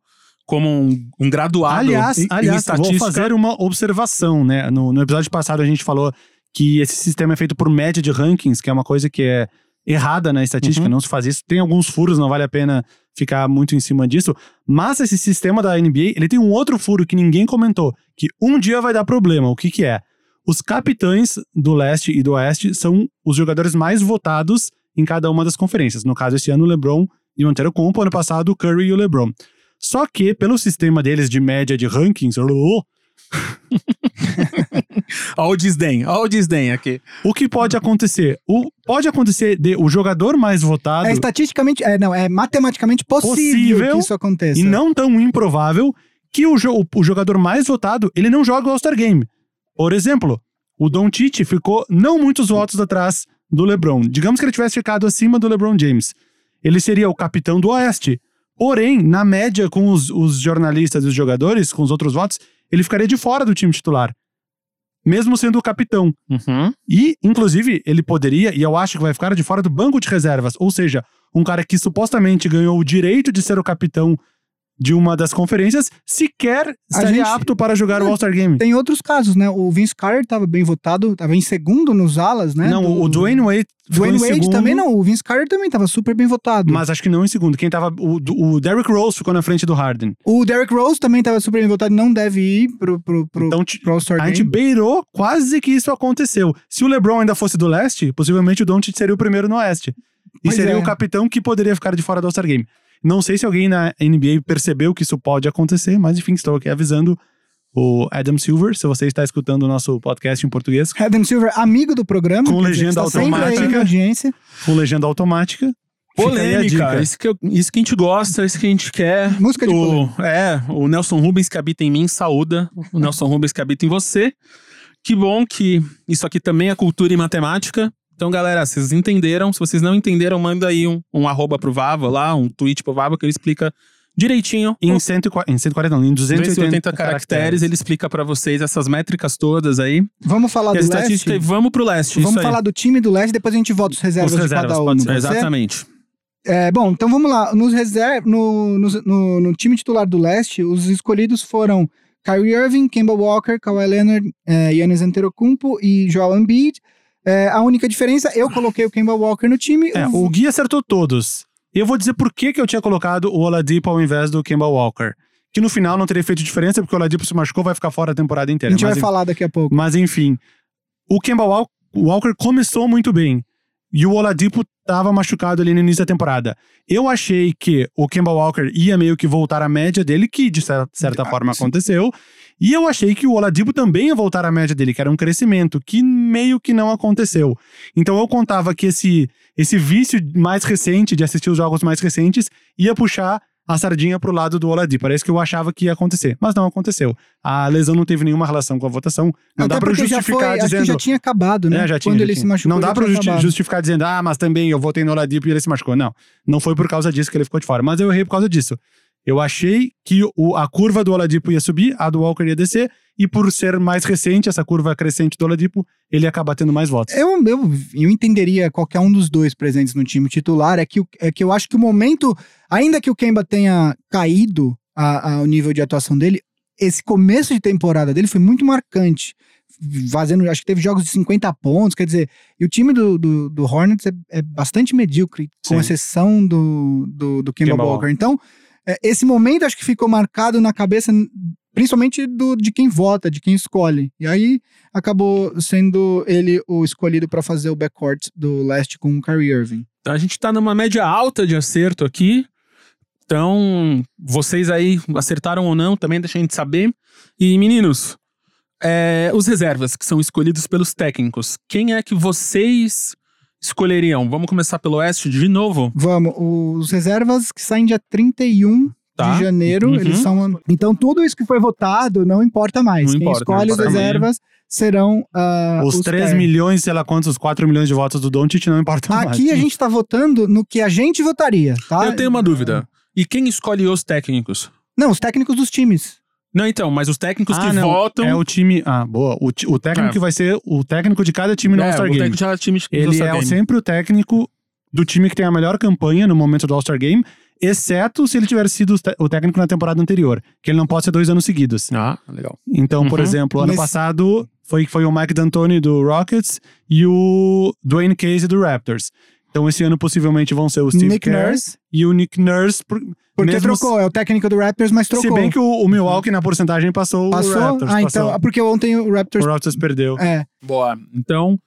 como um, um graduado Aliás, em, em aliás vou estatística. fazer uma observação, né? No, no episódio passado a gente falou que esse sistema é feito por média de rankings, que é uma coisa que é errada na estatística, Uhum. não se faz isso. Tem alguns furos, não vale a pena ficar muito em cima disso. Mas esse sistema da NBA, ele tem um outro furo que ninguém comentou, que um dia vai dar problema. O que que é? Os capitães do leste e do oeste são os jogadores mais votados em cada uma das conferências. No caso, esse ano, o LeBron e o Antetokounmpo, ano passado, o Curry e o LeBron. Só que, pelo sistema deles de média de rankings, Olha o desdém, olha o desdém aqui. o que pode acontecer? O, pode acontecer de o jogador mais votado É estatisticamente, é, não, é matematicamente possível, Possível que isso aconteça. e não tão improvável que o, jo- o jogador mais votado, ele não joga o All-Star Game. Por exemplo, o Doncic ficou não muitos votos atrás do LeBron. Digamos que ele tivesse ficado acima do LeBron James. Ele seria o capitão do Oeste. Porém, na média com os, os jornalistas e os jogadores, com os outros votos, ele ficaria de fora do time titular. Mesmo sendo o capitão. Uhum. E, inclusive, ele poderia, e eu acho que vai ficar de fora do banco de reservas. Ou seja, um cara que supostamente ganhou o direito de ser o capitão de uma das conferências, sequer estaria gente- apto para jogar o All-Star Game. Tem outros casos, né? O Vince Carter tava bem votado, tava em segundo nos alas, né? Não, do- o Dwayne Wade Dwayne Wade segundo, também não. O Vince Carter também tava super bem votado. Mas acho que não em segundo. Quem tava. O, o Derrick Rose ficou na frente do Harden. O Derrick Rose também tava super bem votado, não deve ir pro, pro, pro, Então, pro All-Star a gente Game. beirou quase que isso aconteceu. Se o LeBron ainda fosse do leste, possivelmente o Doncic seria o primeiro no oeste. E Pois seria é. o capitão que poderia ficar de fora do All-Star Game. Não sei se alguém na NBA percebeu que isso pode acontecer, mas enfim, estou aqui avisando o Adam Silver, se você está escutando o nosso podcast em português, Adam Silver, amigo do programa. Com legenda automática. audiência. com legenda automática. Polêmica, isso que, eu- isso que a gente gosta, isso que a gente quer. Música de o, É, o Nelson Rubens que habita em mim saúda, o Nelson Rubens que habita em você. Que bom que isso aqui também é cultura e matemática. Então, galera, vocês entenderam? Se vocês não entenderam, manda aí um, um arroba pro Vava lá, um tweet pro Vava que ele explica direitinho. Em, 140, em 140, não, em 280, 280 caracteres, ele explica pra vocês essas métricas todas aí. Vamos falar do e leste? vamos pro leste. Vamos falar do time do leste, depois a gente volta os reservas, Os de cada reservas, um. ser. Exatamente. É, bom, então vamos lá. Nos reser... no, no, no, no time titular do leste, os escolhidos foram Kyrie Irving, Kemba Walker, Kawhi Leonard, Giannis Antetokounmpo e Joel Embiid. É, a única diferença, eu coloquei o Kemba Walker no time. É, o- o Gui acertou todos. E eu vou dizer por que, que eu tinha colocado o Oladipo ao invés do Kemba Walker. Que no final não teria feito diferença, porque o Oladipo se machucou, vai ficar fora a temporada a inteira. gente vai Mas, falar daqui a pouco. mas enfim, o Kemba Wal- Walker começou muito bem. E o Oladipo tava machucado ali no início da temporada. Eu achei que o Kemba Walker ia meio que voltar à média dele, que de cer- certa Ah, forma sim. aconteceu. E eu achei que o Oladipo também ia voltar à média dele, que era um crescimento, que meio que não aconteceu. Então eu contava que esse, esse vício mais recente, de assistir os jogos mais recentes, ia puxar a sardinha pro lado do Oladipo. Parece que eu achava que ia acontecer, mas não aconteceu. A lesão não teve nenhuma relação com a votação. Não Até dá já justificar foi, Acho dizendo... que já tinha acabado, né? É, já tinha, Quando já ele tinha. se machucou. Não dá tinha justi- justificar dizendo, ah, mas também eu votei no Oladipo e ele se machucou. Não, não foi por causa disso que ele ficou de fora. Mas eu errei por causa disso. Eu achei que o- a curva do Oladipo ia subir, a do Walker ia descer, e por ser mais recente, essa curva crescente do Oladipo, ele ia acabar tendo mais votos. Eu, eu, eu entenderia qualquer um dos dois presentes no time titular. É que, é que eu acho que o momento, ainda que o Kemba tenha caído a, a- o nível de atuação dele, esse começo de temporada dele foi muito marcante. Fazendo, acho que teve jogos de 50 pontos, quer dizer, e o time do, do, do Hornets é, é bastante medíocre, com Sim. exceção do, do, do Kemba, Kemba Walker. Então, é, esse momento acho que ficou marcado na cabeça, principalmente do, de quem vota, de quem escolhe. E aí acabou sendo ele o escolhido para fazer o backcourt do leste com o Kyrie Irving. Então a gente tá numa média alta de acerto aqui. Então, vocês aí acertaram ou não, também deixa a gente saber. E, meninos, é, os reservas que são escolhidos pelos técnicos, quem é que vocês escolheriam? Vamos começar pelo Oeste de novo? Vamos, os reservas que saem dia 31 Tá. de janeiro, Uhum. eles são. Então, tudo isso que foi votado não importa mais. Não Quem importa, escolhe as importa. reservas serão ah, os 3 ternos. milhões, sei lá quantos, os 4 milhões de votos do Doncic não importam mais. Aqui a gente tá votando no que a gente votaria, tá? Eu tenho uma dúvida. E quem escolhe os técnicos? Não, os técnicos dos times. Não, então, mas os técnicos Ah, que não, votam. É o time. Ah, boa. O, o técnico É. que vai ser o técnico de cada time no É, All-Star o Game. técnico de cada time Ele é Game. sempre o técnico do time que tem a melhor campanha no momento do All-Star Game, exceto se ele tiver sido o técnico na temporada anterior, que ele não pode ser dois anos seguidos. Ah, legal. Então, por Uhum. exemplo, ano Mas- passado foi, foi o Mike D'Antoni do Rockets e o Dwayne Casey do Raptors. Então, esse ano possivelmente vão ser o Steve Nick Kerr Nurse. e o Nick Nurse. por- Porque mesmo trocou, é o técnico do Raptors, mas trocou. Se bem que o, o Milwaukee na porcentagem passou, Passou? o Raptors. ah, passou. então. Porque ontem o Raptors. O Raptors perdeu. É, Boa. Então,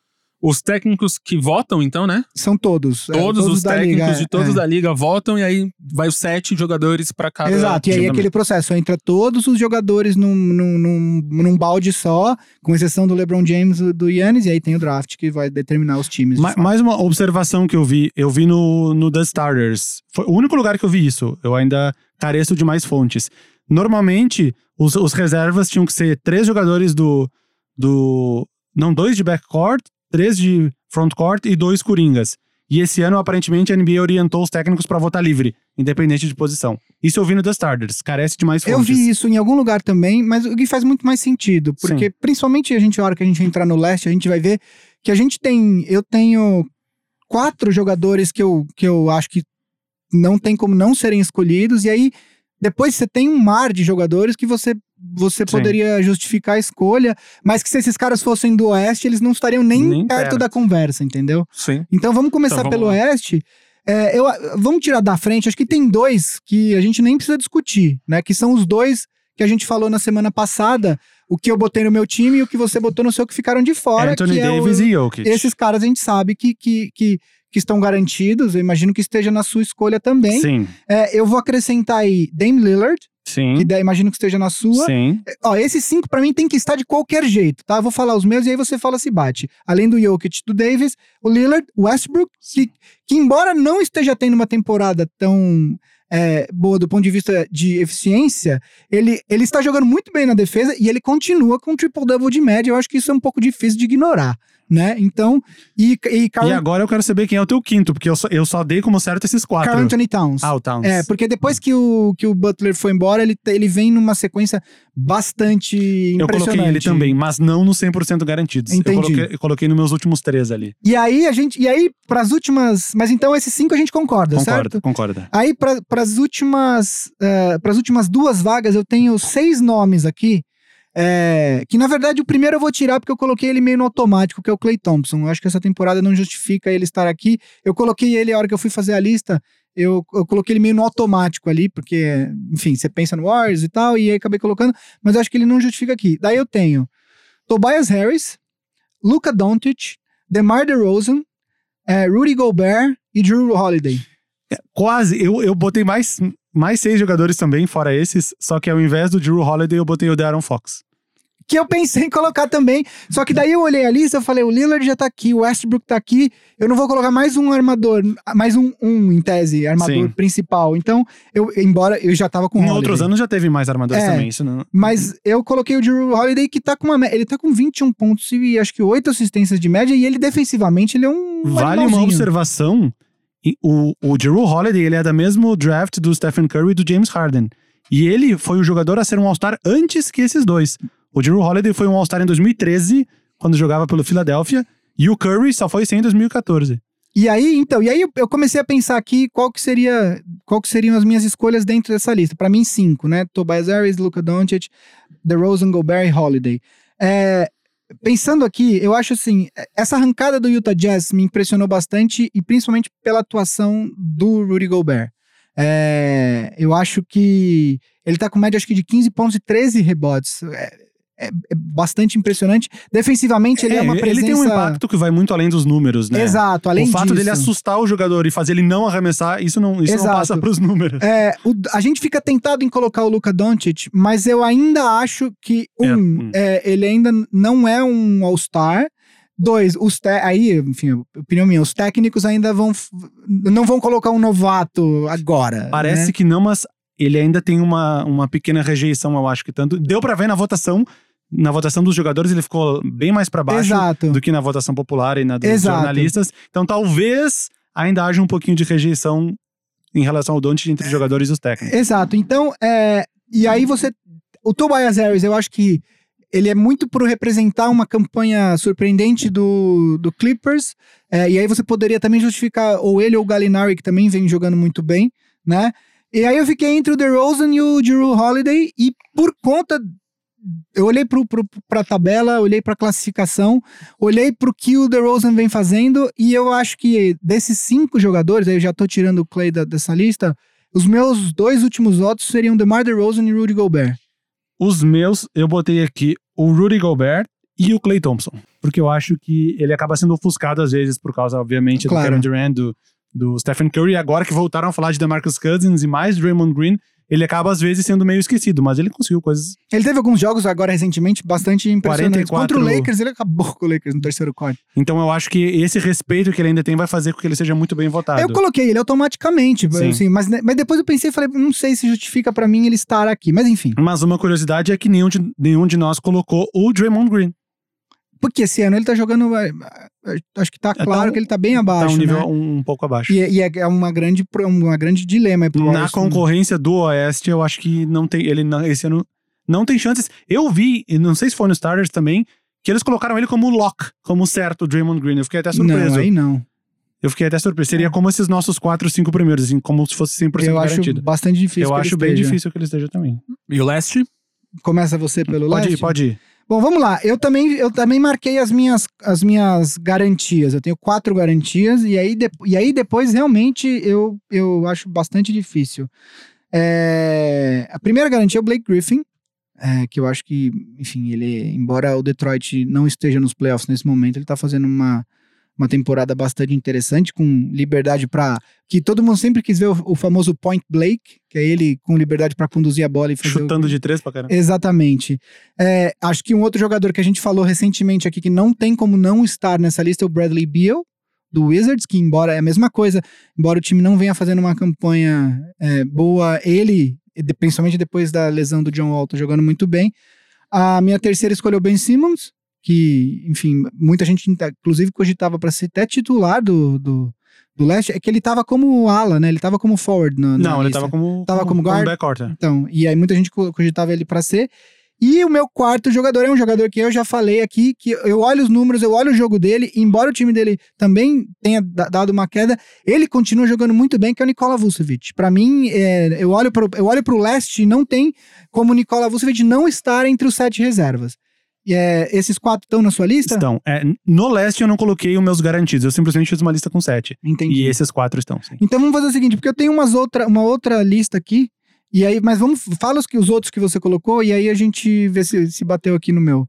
os técnicos que votam, então, né? são todos. é, Todos, os técnicos liga, de é, todos é. da liga votam e aí vai os sete jogadores pra cada. Exato, e aí time aquele processo, entra todos os jogadores num, num, num, num balde só, com exceção do LeBron James e do Yannis, e aí tem o draft que vai determinar os times. Ma- mais uma observação que eu vi, eu vi no, no The Starters. Foi o único lugar que eu vi isso. Eu ainda careço de mais fontes. Normalmente, os, os reservas tinham que ser três jogadores do. do não, dois de backcourt, três de frontcourt e dois coringas. E esse ano, aparentemente, a NBA orientou os técnicos para votar livre, independente de posição. Isso eu vi no The Starters. Carece de mais fontes. Eu vi isso em algum lugar também, mas o que faz muito mais sentido, porque principalmente a gente, a hora que a gente entrar no leste, a gente vai ver que a gente tem, eu tenho quatro jogadores que eu, que eu acho que não tem como não serem escolhidos, e aí depois você tem um mar de jogadores que você, você Sim. poderia justificar a escolha, mas que se esses caras fossem do oeste, eles não estariam nem, Nem perto, perto. da conversa, entendeu? Sim. Então vamos começar Então, vamos pelo lá. Oeste. É, eu, vamos tirar da frente, acho que tem dois que a gente nem precisa discutir, né? Que são os dois que a gente falou na semana passada, o que eu botei no meu time e o que você botou no seu que ficaram de fora. Anthony que é Davis o, e Jokic. Esses caras a gente sabe que, que, que, que estão garantidos, eu imagino que esteja na sua escolha também. Sim, É, eu vou acrescentar aí Dame Lillard, sim, que daí imagino que esteja na sua. sim. Ó, esses cinco pra mim tem que estar de qualquer jeito, tá? Eu vou falar os meus e aí você fala se bate. Além do Jokic, do Davis, o Lillard, o Westbrook, que, que embora não esteja tendo uma temporada tão é, boa do ponto de vista de eficiência, ele, ele está jogando muito bem na defesa e ele continua com triple-double de média. Eu acho que isso é um pouco difícil de ignorar né? Então, e, e, Carl... e agora eu quero saber quem é o teu quinto, porque eu só, eu só dei como certo esses quatro. Carl Anthony Towns. Ah, o Towns. É, porque depois que o, que o Butler foi embora, ele, ele vem numa sequência bastante impressionante. Eu coloquei ele também, mas não no 100% garantidos. Entendi. Eu coloquei, eu coloquei nos meus últimos três ali. E aí, a gente, e aí, pras últimas... Mas então, esses cinco a gente concorda, concorda certo? Concorda, Aí, pra, pras últimas, uh, pras últimas duas vagas, eu tenho seis nomes aqui é, que na verdade o primeiro eu vou tirar porque eu coloquei ele meio no automático, que é o Clay Thompson. Eu acho que essa temporada não justifica ele estar aqui. Eu coloquei ele a hora que eu fui fazer a lista, eu, eu coloquei ele meio no automático ali, porque, enfim, você pensa no Warriors e tal, e aí acabei colocando, mas eu acho que ele não justifica aqui. Daí eu tenho Tobias Harris, Luca Doncic, DeMar DeRozan, é, Rudy Gobert e Drew Holiday. É, quase, eu, eu botei mais mais seis jogadores também, fora esses, só que ao invés do Drew Holiday, eu botei o Darren Fox. Que eu pensei em colocar também, só que daí eu olhei a lista, eu falei, o Lillard já tá aqui, o Westbrook tá aqui, eu não vou colocar mais um armador, mais um, um em tese, armador Sim. principal. Então, eu, embora eu já tava com Em Holiday. outros anos já teve mais armadores é, também, isso não... Mas eu coloquei o Drew Holiday que tá com uma, ele tá com 21 pontos e acho que 8 assistências de média, e ele defensivamente, ele é um Vale uma observação o, o Drew Holiday, ele é da mesmo draft do Stephen Curry e do James Harden. E ele foi o jogador a ser um All-Star antes que esses dois. O Drew Holiday foi um All-Star em 2013, quando jogava pelo Philadelphia, e o Curry só foi sem em 2014. E aí, então, e aí eu comecei a pensar aqui qual que seria, qual que seriam as minhas escolhas dentro dessa lista. Para mim, cinco, né? Tobias Harris, Luka Doncic, DeRozan, Gobert e Holiday. É, pensando aqui, eu acho assim, essa arrancada do Utah Jazz me impressionou bastante e principalmente pela atuação do Rudy Gobert. É, eu acho que ele tá com média acho que de 15 pontos e 13 rebotes. É, é, é bastante impressionante. Defensivamente, ele é, é uma presença... Ele tem um impacto que vai muito além dos números, né? Exato, além disso. O fato disso. dele assustar o jogador e fazer ele não arremessar, isso não, isso não passa pros números. É, o, a gente fica tentado em colocar o Luka Doncic, mas eu ainda acho que, um, é, hum. é, ele ainda não é um All-Star, Dois, os te... aí, enfim, opinião minha, os técnicos ainda vão não vão colocar um novato agora. Parece né? que não, mas ele ainda tem uma, uma pequena rejeição, eu acho que tanto. Deu para ver na votação na votação dos jogadores ele ficou bem mais para baixo Exato. do que na votação popular e na dos Exato. jornalistas. Então talvez ainda haja um pouquinho de rejeição em relação ao Doncic entre os jogadores e os técnicos. Exato. Então, é, e aí você o Tobias Harris, eu acho que ele é muito por representar uma campanha surpreendente do, do Clippers, é, e aí você poderia também justificar ou ele ou o Gallinari, que também vem jogando muito bem, né? E aí eu fiquei entre o DeRozan e o Drew Holiday, e por conta eu olhei para a tabela, olhei para a classificação, olhei para o que o DeRozan vem fazendo e eu acho que desses cinco jogadores, aí eu já estou tirando o Clay da, dessa lista, os meus dois últimos votos seriam DeMar DeRozan e Rudy Gobert. Os meus, eu botei aqui o Rudy Gobert e o Clay Thompson, porque eu acho que ele acaba sendo ofuscado às vezes por causa, obviamente, claro. do Kevin Durant, do, do Stephen Curry, agora que voltaram a falar de DeMarcus Cousins e mais Draymond Green, ele acaba às vezes sendo meio esquecido, mas ele conseguiu coisas. Ele teve alguns jogos agora recentemente bastante impressionantes. 44... Contra o Lakers, ele acabou com o Lakers no terceiro quarto. Então eu acho que esse respeito que ele ainda tem vai fazer com que ele seja muito bem votado. Eu coloquei ele automaticamente, assim, mas, mas depois eu pensei e falei, não sei se justifica para mim ele estar aqui, mas enfim. Mas uma curiosidade é que nenhum de, nenhum de nós colocou o Draymond Green. Porque esse ano ele tá jogando. É, é, acho que tá é, claro tá um, que ele tá bem abaixo. Tá um nível né? um, um, pouco abaixo. E, e, é uma grande, uma grande dilema. Na Warriors, concorrência do Oeste, eu acho que não tem. Ele não, esse ano não tem chances. Eu vi, não sei se foi no Starters também, que eles colocaram ele como lock, como certo, o Draymond Green. Eu fiquei até surpreso. Não, aí não. Eu fiquei até surpreso. Seria é. como esses nossos quatro, cinco primeiros, assim, como se fosse 100% eu garantido. Acho bastante difícil. Eu acho bem difícil que ele esteja também. E o Leste? Começa você pelo pode Leste? Pode ir, pode ir. Bom, vamos lá. Eu também, eu também marquei as minhas, as minhas garantias. Eu tenho quatro garantias, e aí, de, e aí depois realmente eu, eu acho bastante difícil. É, a primeira garantia é o Blake Griffin, é, que eu acho que, enfim, ele, embora o Detroit não esteja nos playoffs nesse momento, ele tá fazendo uma, uma temporada bastante interessante, com liberdade para que todo mundo sempre quis ver o, o, famoso Point Blake, que é ele com liberdade para conduzir a bola e fazer chutando o... de três para caramba. Exatamente. É, acho que um outro jogador que a gente falou recentemente aqui que não tem como não estar nessa lista é o Bradley Beal, do Wizards, que embora é a mesma coisa, embora o time não venha fazendo uma campanha é, boa, ele, principalmente depois da lesão do John Wall, tá jogando muito bem. A minha terceira escolha é o Ben Simmons, que, enfim, muita gente, inclusive, cogitava para ser até titular do, do, do leste, é que ele tava como ala, né? Ele tava como forward na, na Não, ele lista. tava como, Tava como guard? backcourt. é. Então, e aí muita gente co- cogitava ele pra ser. E o meu quarto jogador é um jogador que eu já falei aqui, que eu olho os números, eu olho o jogo dele, embora o time dele também tenha da- dado uma queda, ele continua jogando muito bem, que é o Nikola Vucevic. Pra mim, é, eu, olho olho pro leste e não tem como o Nikola Vucevic não estar entre os sete reservas. É, esses quatro estão na sua lista? Então, é, no leste eu não coloquei os meus garantidos, eu simplesmente fiz uma lista com sete. Entendi. E esses quatro estão, sim. Então vamos fazer o seguinte, porque eu tenho umas outra, uma outra lista aqui, e aí, mas vamos, fala os, que, os outros que você colocou, e aí a gente vê se, se bateu aqui no meu.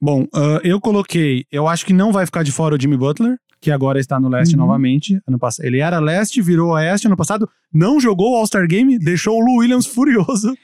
Bom, ah, eu coloquei, eu acho que não vai ficar de fora o Jimmy Butler, que agora está no leste Uhum. novamente. Ano passado, ele era leste, virou oeste ano passado, não jogou o All-Star Game, deixou o Lou Williams furioso.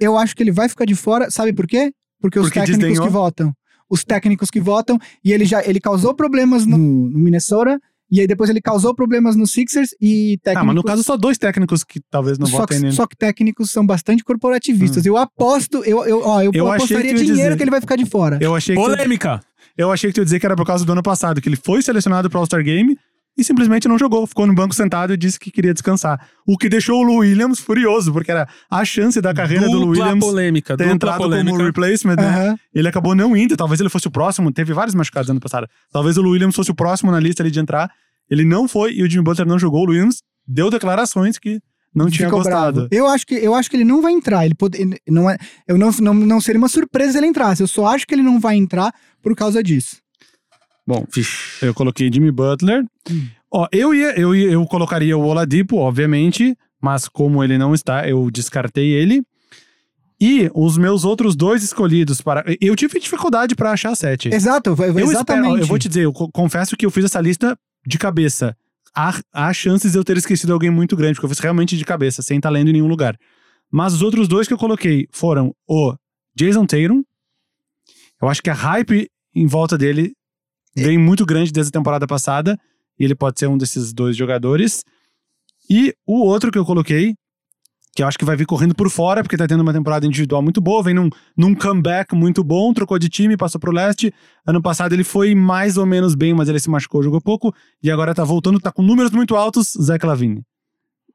Eu acho que ele vai ficar de fora, sabe por quê? Porque os Porque técnicos desdenhou? que votam. Os técnicos que votam, e ele já ele causou problemas no, no Minnesota, e aí depois ele causou problemas no Sixers, e técnicos... Ah, mas no caso só dois técnicos que talvez não só, votem que, nele. só que técnicos são bastante corporativistas. Eu aposto, eu, eu, ó, eu, Eu apostaria que dinheiro dizer. que ele vai ficar de fora. Eu achei, que Polêmica! eu achei que tu ia dizer que era por causa do ano passado, que ele foi selecionado para All-Star Game e simplesmente não jogou. Ficou no banco sentado e disse que queria descansar. O que deixou o Williams furioso, porque era a chance da carreira do dupla Williams polêmica, ter entrado polêmica. como replacement, né? Aham. Ele acabou não indo, talvez ele fosse o próximo. Teve vários machucados ano passado. Talvez o Williams fosse o próximo na lista ali de entrar. Ele não foi e o Jimmy Butler não jogou. O Williams deu declarações que não tinha Ficou gostado. bravo. Eu acho que eu acho que ele não vai entrar. Ele pode, ele não é, eu não, não não seria uma surpresa se ele entrasse. Eu só acho que ele não vai entrar por causa disso. Bom, eu coloquei Jimmy Butler. Ó, eu ia, eu ia, eu colocaria o Oladipo, obviamente, mas como ele não está, eu descartei ele. E os meus outros dois escolhidos para. Eu tive dificuldade para achar sete. Exato, Eu exatamente. espero- eu vou te dizer, eu co- confesso que eu fiz essa lista de cabeça. Há, há chances de eu ter esquecido alguém muito grande, porque eu fiz realmente de cabeça, sem estar lendo em nenhum lugar. Mas os outros dois que eu coloquei foram o Jason Tatum. Eu acho que a hype em volta dele vem muito grande desde a temporada passada, e ele pode ser um desses dois jogadores. E o outro que eu coloquei, que eu acho que vai vir correndo por fora, porque tá tendo uma temporada individual muito boa, vem num, num comeback muito bom, trocou de time, passou pro leste. Ano passado ele foi mais ou menos bem, mas ele se machucou, jogou pouco, e agora tá voltando, tá com números muito altos, Zach Lavine.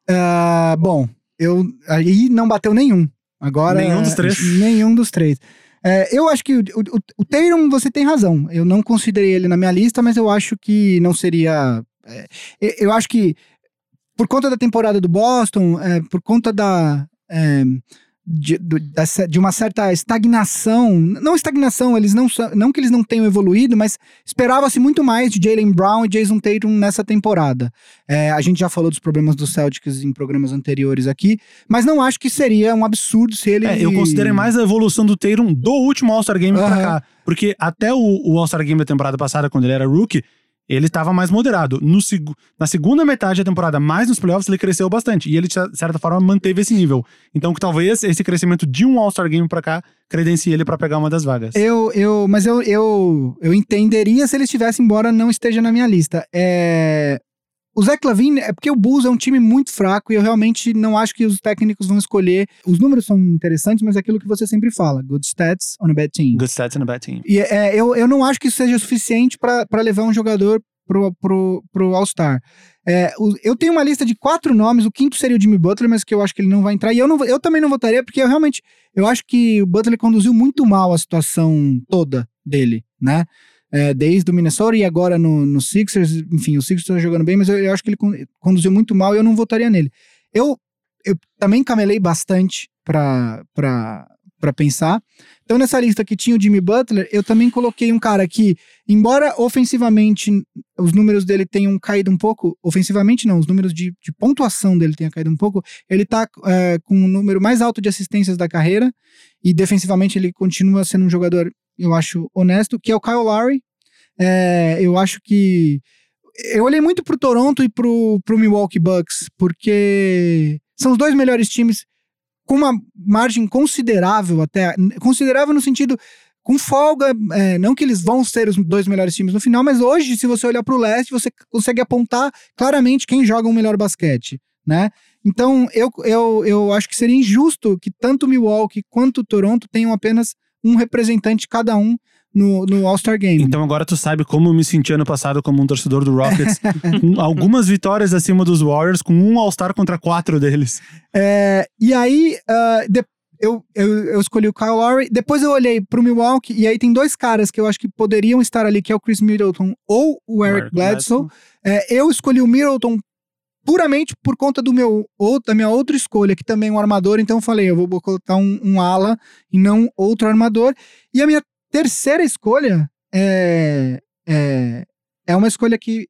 Ah, bom, eu aí não bateu nenhum. Agora Nenhum dos três? Nenhum dos três. É, eu acho que o, o, o você tem razão. Eu não considerei ele na minha lista, mas eu acho que não seria. é, eu- acho que por conta da temporada do Boston, é, por conta da. De, de uma certa estagnação, não estagnação, eles não são- não que eles não tenham evoluído, mas esperava-se muito mais de Jalen Brown e Jason Tatum nessa temporada. É, a gente já falou dos problemas do Celtics em programas anteriores aqui, mas não acho que seria um absurdo se ele. É, eu considerei mais a evolução do Tatum do último All-Star Game pra Aham. cá. Porque até o, o All-Star Game da temporada passada, quando ele era rookie, ele estava mais moderado. No, na segunda metade da temporada, mais nos playoffs, ele cresceu bastante. E ele, de certa forma, manteve esse nível. Então, que talvez esse crescimento de um All-Star Game pra cá credencie ele pra pegar uma das vagas. Eu, eu, mas eu, eu, eu entenderia se ele estivesse, embora não esteja na minha lista. É, o Zach Lavine, é porque o Bulls é um time muito fraco e eu realmente não acho que os técnicos vão escolher. Os números são interessantes, mas é aquilo que você sempre fala: good stats on a bad team. Good stats and a bad team. E é, eu, eu não acho que isso seja suficiente para levar um jogador pro, pro, pro All-Star. É, eu tenho uma lista de quatro nomes, o quinto seria o Jimmy Butler, mas que eu acho que ele não vai entrar. E eu, não, eu também não votaria, porque eu realmente eu acho que o Butler conduziu muito mal a situação toda dele, né? É, desde o Minnesota e agora no, no Sixers, enfim, o Sixers está jogando bem, mas eu, eu acho que ele con- conduziu muito mal e eu não votaria nele. Eu, eu também camelei bastante pra pensar. Então, nessa lista que tinha o Jimmy Butler, eu também coloquei um cara que, embora ofensivamente os números dele tenham caído um pouco, ofensivamente não, os números de, de pontuação dele tenham caído um pouco, ele tá é, com o número mais alto de assistências da carreira e defensivamente ele continua sendo um jogador, eu acho, honesto, que é o Kyle Lowry. É, eu acho que. Eu olhei muito pro Toronto e pro, pro Milwaukee Bucks, porque são os dois melhores times com uma margem considerável até. Considerável no sentido com folga, é, não que eles vão ser os dois melhores times no final, mas hoje, se você olhar para o leste, você consegue apontar claramente quem joga um melhor basquete, né? Então, eu, eu, eu acho que seria injusto que tanto Milwaukee quanto Toronto tenham apenas um representante cada um no, no All-Star Game. Então agora tu sabe como eu me senti ano passado como um torcedor do Rockets. com algumas vitórias acima dos Warriors, com um All-Star contra quatro deles. É, e aí, uh, de, eu, eu, eu, escolhi o Kyle Lowry. Depois eu olhei pro Milwaukee, e aí tem dois caras que eu acho que poderiam estar ali, que é o Chris Middleton ou o Eric, Eric Bledsoe. É, eu escolhi o Middleton puramente por conta do meu da minha outra escolha, que também é um armador, então eu falei, eu vou colocar um, um ala e não outro armador. E a minha terceira escolha é, é, é uma escolha que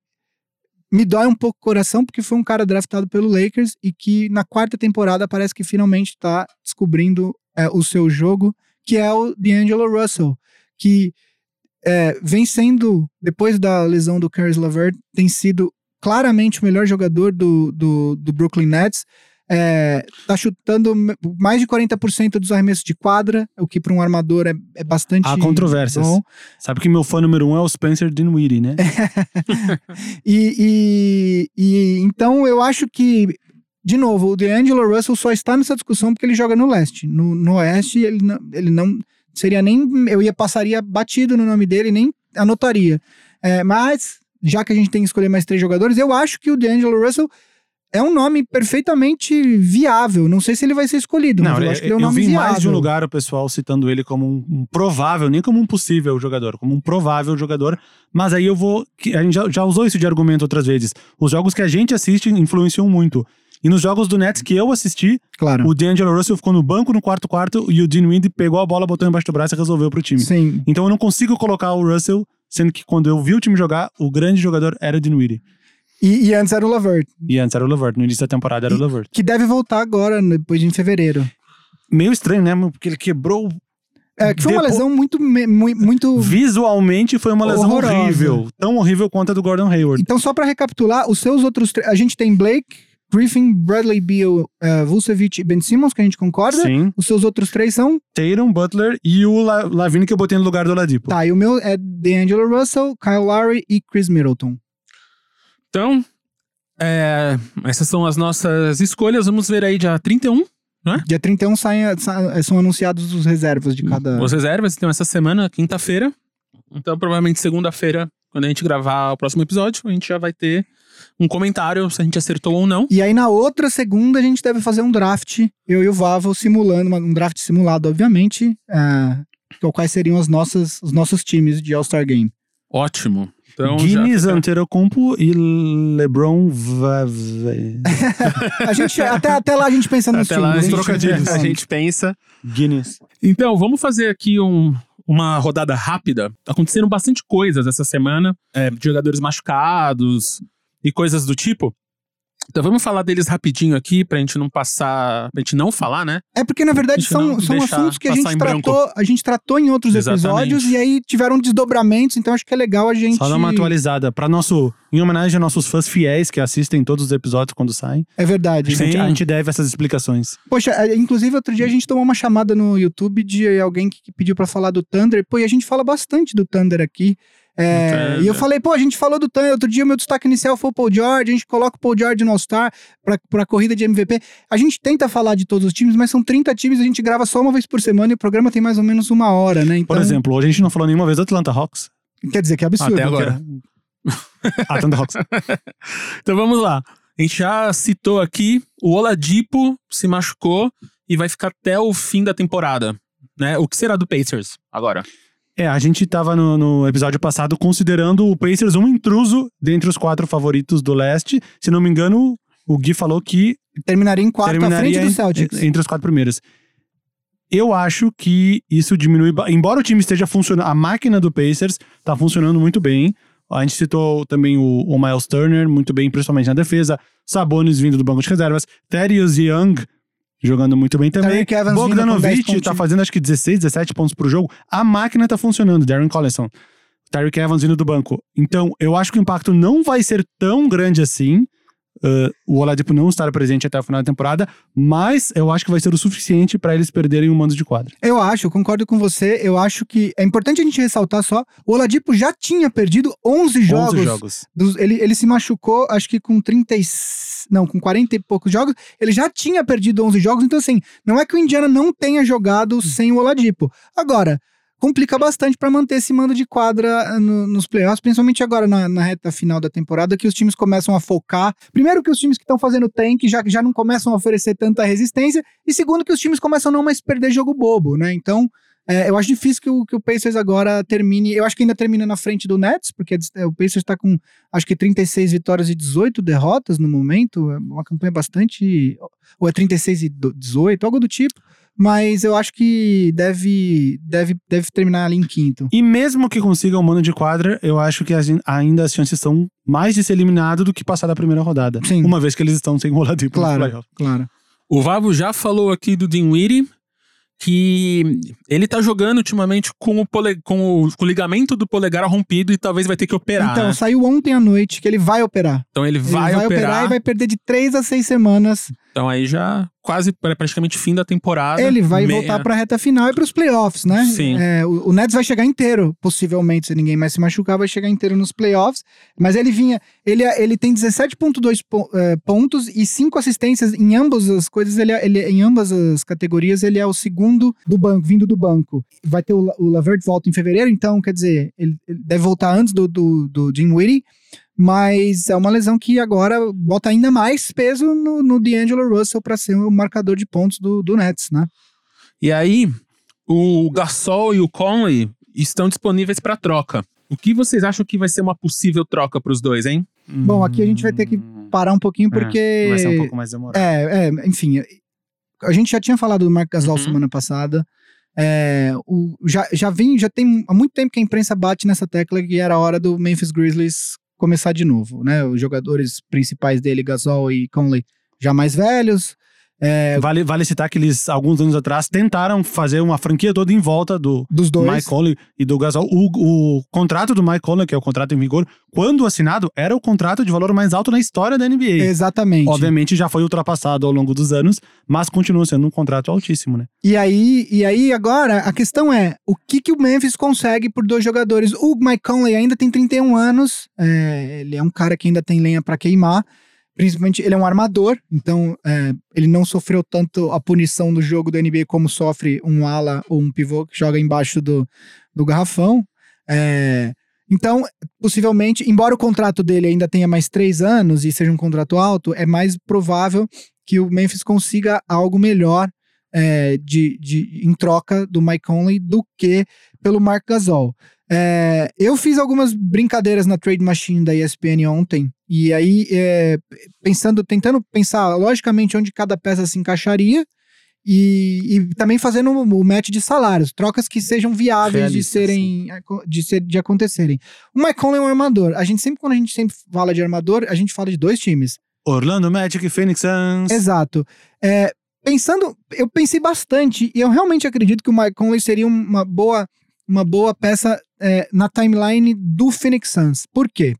me dói um pouco o coração, porque foi um cara draftado pelo Lakers e que na quarta temporada parece que finalmente está descobrindo é, o seu jogo, que é o D'Angelo Russell, que é, vem sendo, depois da lesão do Caris LeVert, tem sido claramente o melhor jogador do, do, do Brooklyn Nets. É, tá chutando mais de 40% dos arremessos de quadra, o que para um armador é, é bastante. Há controvérsias. Bom. Sabe que meu fã número um é o Spencer Dinwiddie, né? e, e, e, então eu acho que, de novo, o DeAngelo Russell só está nessa discussão porque ele joga no leste. No, no oeste, ele não, ele não seria nem. Eu ia passaria batido no nome dele, nem anotaria. É, mas já que a gente tem que escolher mais três jogadores, eu acho que o D'Angelo Russell é um nome perfeitamente viável. Não sei se ele vai ser escolhido, não, mas eu acho que ele é um eu nome vi viável. mais de um lugar o pessoal citando ele como um, um, provável, nem como um possível jogador, como um provável jogador. Mas aí eu vou. A gente já, já usou isso de argumento outras vezes. Os jogos que a gente assiste influenciam muito. E nos jogos do Nets que eu assisti, claro. o D'Angelo Russell ficou no banco no quarto quarto e o Dean Wind pegou a bola, botou embaixo do braço e resolveu pro time. Sim. Então eu não consigo colocar o Russell sendo que quando eu vi o time jogar, o grande jogador era o Dinwiddie. E, e antes era o Lavert. E antes era o Lavert. No início da temporada era e, o Lavert. Que deve voltar agora, depois de em fevereiro. Meio estranho, né? Porque ele quebrou é, que foi Depois, uma lesão muito, muito. Visualmente foi uma lesão horrorosa. horrível. Tão horrível quanto a do Gordon Hayward. Então, só para recapitular, os seus outros. A gente tem Blake, Griffin, Bradley Beal, uh, Vucevic e Ben Simmons, que a gente concorda. Sim. Os seus outros três são? Tatum, Butler e o La Lavine que eu botei no lugar do Oladipo. Tá, e o meu é D'Angelo Russell, Kyle Lowry e Chris Middleton. Então, é, essas são as nossas escolhas. Vamos ver aí dia 31, né? Dia 31 saem, são anunciados os reservas de cada... Os reservas, então essa semana, quinta-feira. Então, provavelmente segunda-feira, quando a gente gravar o próximo episódio, a gente já vai ter um comentário se a gente acertou ou não. E aí na outra segunda a gente deve fazer um draft, eu e o Vavo simulando, um draft simulado, obviamente, uh, quais seriam as nossas, os nossos times de All-Star Game. Ótimo. Então, Guinness, fica... Antetokounmpo e LeBron a gente até, até lá a gente pensa nos até times. Lá, a, gente, trocadilhos. a gente pensa. Guinness. Então, vamos fazer aqui um, uma rodada rápida. Aconteceram bastante coisas essa semana. É, jogadores machucados, e coisas do tipo. Então vamos falar deles rapidinho aqui pra gente não passar, pra gente não falar, né? É porque na verdade são, são assuntos que a gente tratou, a gente tratou em outros Exatamente. episódios e aí tiveram desdobramentos, então acho que é legal a gente Só dar uma atualizada para nosso em homenagem a nossos fãs fiéis que assistem todos os episódios quando saem. É verdade. A gente, a gente deve essas explicações. Poxa, é, inclusive outro dia a gente tomou uma chamada no YouTube de alguém que pediu para falar do Thunder. Pô, e a gente fala bastante do Thunder aqui. É, e eu falei, pô, a gente falou do Thunder, outro dia meu destaque inicial foi o Paul George, a gente coloca o Paul George no All-Star pra, pra corrida de MVP. A gente tenta falar de todos os times, mas são 30 times, a gente grava só uma vez por semana e o programa tem mais ou menos uma hora, né? Então... Por exemplo, hoje a gente não falou nenhuma vez do Atlanta Hawks. Quer dizer que é absurdo. Até agora. Atlanta Hawks. então vamos lá. A gente já citou aqui, o Oladipo se machucou e vai ficar até o fim da temporada. Né? O que será do Pacers agora? É, a gente tava no, no, episódio passado considerando o Pacers um intruso dentre os quatro favoritos do leste. Se não me engano, o Gui falou que. Terminaria em quarto terminaria à frente do Celtics. Entre os quatro primeiros. Eu acho que isso diminui. Embora o time esteja funcionando, a máquina do Pacers tá funcionando muito bem. A gente citou também o, o Miles Turner, muito bem, principalmente na defesa. Sabonis vindo do banco de reservas. Thaddeus Young jogando muito bem também. Bogdanovic tá fazendo acho que 16, 17 pontos pro jogo. A máquina tá funcionando, Darren Collison. Tyreek Evans vindo do banco. Então, eu acho que o impacto não vai ser tão grande assim. Uh, o Oladipo não estar presente até o final da temporada, mas eu acho que vai ser o suficiente para eles perderem o mando de quadra. Eu acho, eu concordo com você. Eu acho que é importante a gente ressaltar só: o Oladipo já tinha perdido 11 jogos. 11 jogos. dos- ele, ele se machucou, acho que com 30 e, não, com 40 e poucos jogos. Ele já tinha perdido 11 jogos, então assim, não é que o Indiana não tenha jogado sem o Oladipo. Agora, complica bastante para manter esse mando de quadra eh, no- nos playoffs, principalmente agora na, na reta final da temporada, que os times começam a focar. Primeiro, que os times que estão fazendo tank já, já não começam a oferecer tanta resistência, e segundo, que os times começam a não mais perder jogo bobo, né? Então. é, eu acho difícil que o, que o Pacers agora termine. Eu acho que ainda termina na frente do Nets, porque é, o Pacers está com acho que 36 vitórias e 18 derrotas no momento. É uma campanha bastante. Ou é 36 e do- 18, algo do tipo. Mas eu acho que deve, deve, deve terminar ali em quinto. E mesmo que consigam o mando de quadra, eu acho que as- ainda as chances são mais de ser eliminado do que passar da primeira rodada. Sim. Uma vez que eles estão sem o Oladipo nos Claro, claro. O Vavo já falou aqui do Dinwiddie que ele tá jogando ultimamente com o, pole, com o, com o ligamento do polegar rompido e talvez vai ter que operar. então, né? saiu ontem à noite que ele vai operar. Então ele Ele vai, operar. e vai perder de 3 a 6 semanas. Então aí já quase pra- praticamente fim da temporada. Ele vai Meia- voltar pra reta final e pros playoffs, né? Sim. É, o, o Nets vai chegar inteiro, possivelmente, se ninguém mais se machucar, vai chegar inteiro nos playoffs. Mas ele vinha, ele, ele tem 17,2 po- eh, pontos e 5 assistências em ambas as coisas, ele, é- ele, em ambas as categorias, ele é o segundo do banco, vindo do banco. Vai ter o, o Lavert volta em fevereiro, então, quer dizer, ele, ele deve voltar antes do, do, do Dinwiddie. Mas é uma lesão que agora bota ainda mais peso no, no D'Angelo Russell para ser o marcador de pontos do, do Nets, né? E aí, o Gasol e o Conley estão disponíveis pra troca. O que vocês acham que vai ser uma possível troca pros dois, hein? Bom, aqui a gente vai ter que Hum, parar um pouquinho porque. é, vai ser um pouco mais demorado. É, é, enfim. A gente já tinha falado do Mark Gasol Uhum. semana passada. É, o, já, já vem, já tem há muito tempo que a imprensa bate nessa tecla que era a hora do Memphis Grizzlies começar de novo, né? Os jogadores principais dele, Gasol e Conley, já mais velhos. É, Vale, vale citar que eles, alguns anos atrás, tentaram fazer uma franquia toda em volta do dos dois. Mike Conley e do Gasol. O, o contrato do Mike Conley, que é o contrato em vigor, quando assinado, era o contrato de valor mais alto na história da NBA. Exatamente. Obviamente já foi ultrapassado ao longo dos anos, mas continua sendo um contrato altíssimo, né? E aí, e aí agora, a questão é, o que, que o Memphis consegue por dois jogadores? O Mike Conley ainda tem 31 anos, é, ele é um cara que ainda tem lenha pra queimar, principalmente ele é um armador, então é, ele não sofreu tanto a punição do jogo da NBA como sofre um ala ou um pivô que joga embaixo do, do garrafão. É, então, possivelmente, embora o contrato dele ainda tenha mais três anos e seja um contrato alto, é mais provável que o Memphis consiga algo melhor é, de, de, em troca do Mike Conley do que pelo Mark Gasol. É, eu fiz algumas brincadeiras na Trade Machine da ESPN ontem, e aí, é, pensando, tentando pensar logicamente onde cada peça se encaixaria, e, e também fazendo o match de salários, trocas que sejam viáveis de serem de, ser, de acontecerem. O Mike Conley é um armador. A gente sempre, quando a gente sempre fala de armador, a gente fala de dois times. Orlando Magic e Phoenix Suns. Exato. É, pensando, eu pensei bastante e eu realmente acredito que o Mike Conley seria uma boa, uma boa peça é, na timeline do Phoenix Suns. Por quê?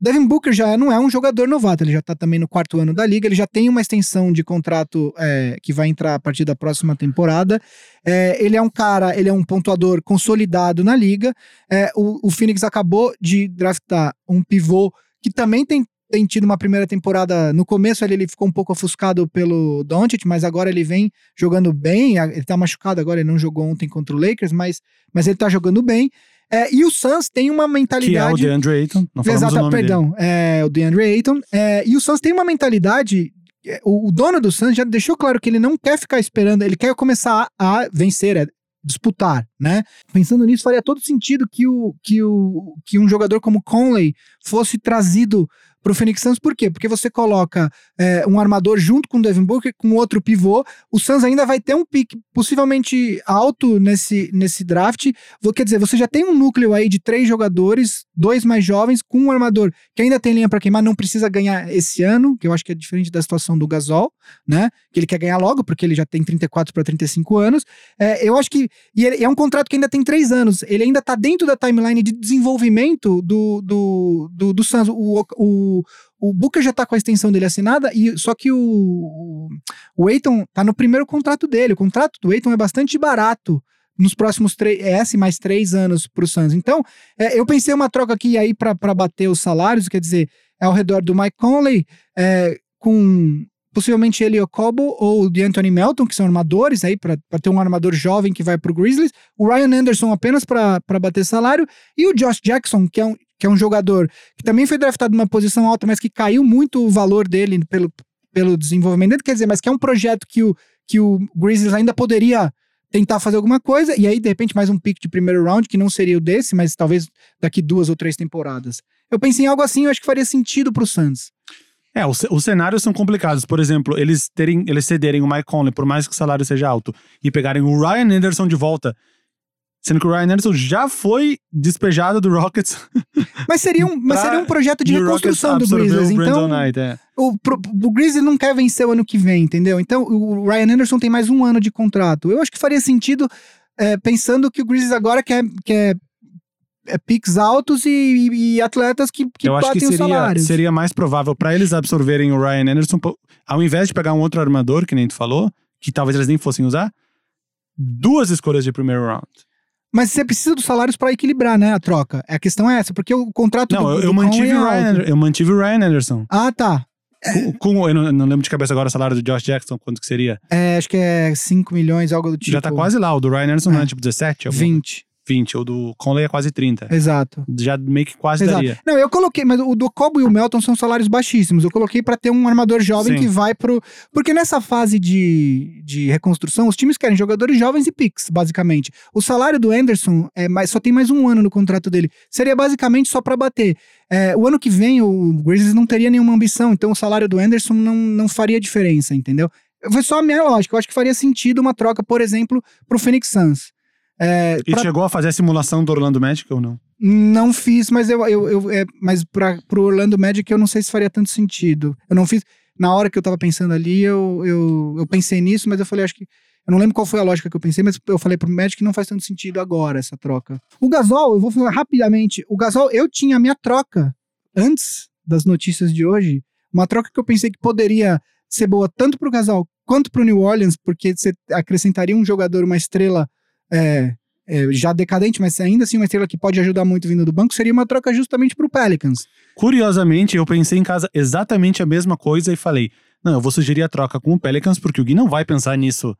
Devin Booker já não é um jogador novato, ele já tá também no quarto ano da liga, ele já tem uma extensão de contrato é, que vai entrar a partir da próxima temporada. É, ele é um cara, ele é um pontuador consolidado na liga. É, o, o Phoenix acabou de draftar um pivô que também tem tem tido uma primeira temporada. No começo ele, ele ficou um pouco ofuscado pelo Doncic, mas agora ele vem jogando bem. Ele tá machucado agora, ele não jogou ontem contra o Lakers, mas, mas ele tá jogando bem. É, e o Suns tem uma Que é o mentalidade. DeAndre Ayton. Não falamos Exato, o nome perdão. É, o DeAndre Ayton. É, e o Suns tem uma mentalidade. é, O, o dono do Suns já deixou claro que ele não quer ficar esperando, ele quer começar a, a vencer, é, disputar, né? Pensando nisso, faria todo sentido que, o, que, o, que um jogador como Conley fosse trazido pro Phoenix Suns, por quê? Porque você coloca é, um armador junto com o Devin Booker, com outro pivô, o Suns ainda vai ter um pique possivelmente alto nesse, nesse draft, Vou- quer dizer, você já tem um núcleo aí de três jogadores, dois mais jovens, com um armador que ainda tem linha para queimar, não precisa ganhar esse ano, que eu acho que é diferente da situação do Gasol, né? Que ele quer ganhar logo, porque ele já tem 34 para 35 anos. É, eu acho que. E ele- é um contrato que ainda tem três anos. Ele ainda tá dentro da timeline de desenvolvimento do, do, do, do Suns. O, o, o Booker já tá com a extensão dele assinada, e só que o, o, o Aiton tá no primeiro contrato dele. O contrato do Aiton é bastante barato nos próximos três, é mais três anos pro Suns. Então, é, eu pensei uma troca aqui aí para bater os salários, quer dizer, é ao redor do Mike Conley, é, com possivelmente ele o Cobo ou de Anthony Melton, que são armadores aí, para ter um armador jovem que vai pro Grizzlies, o Ryan Anderson apenas para bater salário, e o Josh Jackson, que é um, que é um jogador que também foi draftado numa posição alta, mas que caiu muito o valor dele pelo, pelo desenvolvimento dele, quer dizer, mas que é um projeto que o, que o Grizzlies ainda poderia tentar fazer alguma coisa, e aí, de repente, mais um pick de primeiro round, que não seria o desse, mas talvez daqui duas ou três temporadas. Eu pensei em algo assim, eu acho que faria sentido pro Suns. É, os, os cenários são complicados. Por exemplo, eles terem, eles cederem o Mike Conley, por mais que o salário seja alto, e pegarem o Ryan Anderson de volta, Sendo que o Ryan Anderson já foi despejado do Rockets. Mas seria um, mas seria um projeto de reconstrução do Grizzlies. Então, Knight, é. o, o Grizzlies não quer vencer o ano que vem, entendeu? Então, o Ryan Anderson tem mais um ano de contrato. Eu acho que faria sentido, é, pensando que o Grizzlies agora quer, quer é, picks altos e, e, atletas que, que Eu acho que seria, salários. seria mais provável para eles absorverem o Ryan Anderson, ao invés de pegar um outro armador, que nem tu falou, que talvez eles nem fossem usar, duas escolhas de primeiro round. Mas você precisa dos salários para equilibrar, né, a troca. A questão é essa, porque o contrato não, do, eu, do eu mantive é o Ryan, eu mantive o Ryan Anderson. Ah, tá. Com, com, eu não, não, lembro de cabeça agora o salário do Josh Jackson, quanto que seria. É, acho que é 5 milhões, algo do tipo. Já tá quase lá, o do Ryan Anderson é. não é tipo 17? 20. 20, o do Conley é quase 30. Exato. Já meio que quase Exato. daria. Não, eu coloquei, mas o do Cobo e o Melton são salários baixíssimos. Eu coloquei para ter um armador jovem Sim. que vai pro. Porque nessa fase de, de reconstrução, os times querem jogadores jovens e picks, basicamente. O salário do Anderson é mais, só tem mais um ano no contrato dele. Seria basicamente só para bater. É, o ano que vem, o Grizzlies não teria nenhuma ambição, então o salário do Anderson não, não faria diferença, entendeu? Foi só a minha lógica. Eu acho que faria sentido uma troca, por exemplo, pro Phoenix Suns. É, e pra... chegou a fazer a simulação do Orlando Magic ou não? Não fiz, mas eu, eu, eu é, mas para pro Orlando Magic eu não sei se faria tanto sentido. Eu não fiz. Na hora que eu tava pensando ali, eu, eu, eu pensei nisso, mas eu falei, acho que. Eu não lembro qual foi a lógica que eu pensei, mas eu falei pro Magic que não faz tanto sentido agora essa troca. O Gasol, eu vou falar rapidamente. O Gasol, eu tinha a minha troca antes das notícias de hoje. Uma troca que eu pensei que poderia ser boa tanto pro Gasol quanto pro New Orleans, porque você acrescentaria um jogador, uma estrela é, é, já decadente, mas ainda assim uma estrela que pode ajudar muito vindo do banco, seria uma troca justamente para o Pelicans. Curiosamente, eu pensei em casa exatamente a mesma coisa e falei: não, eu vou sugerir a troca com o Pelicans, porque o Gui não vai pensar nisso.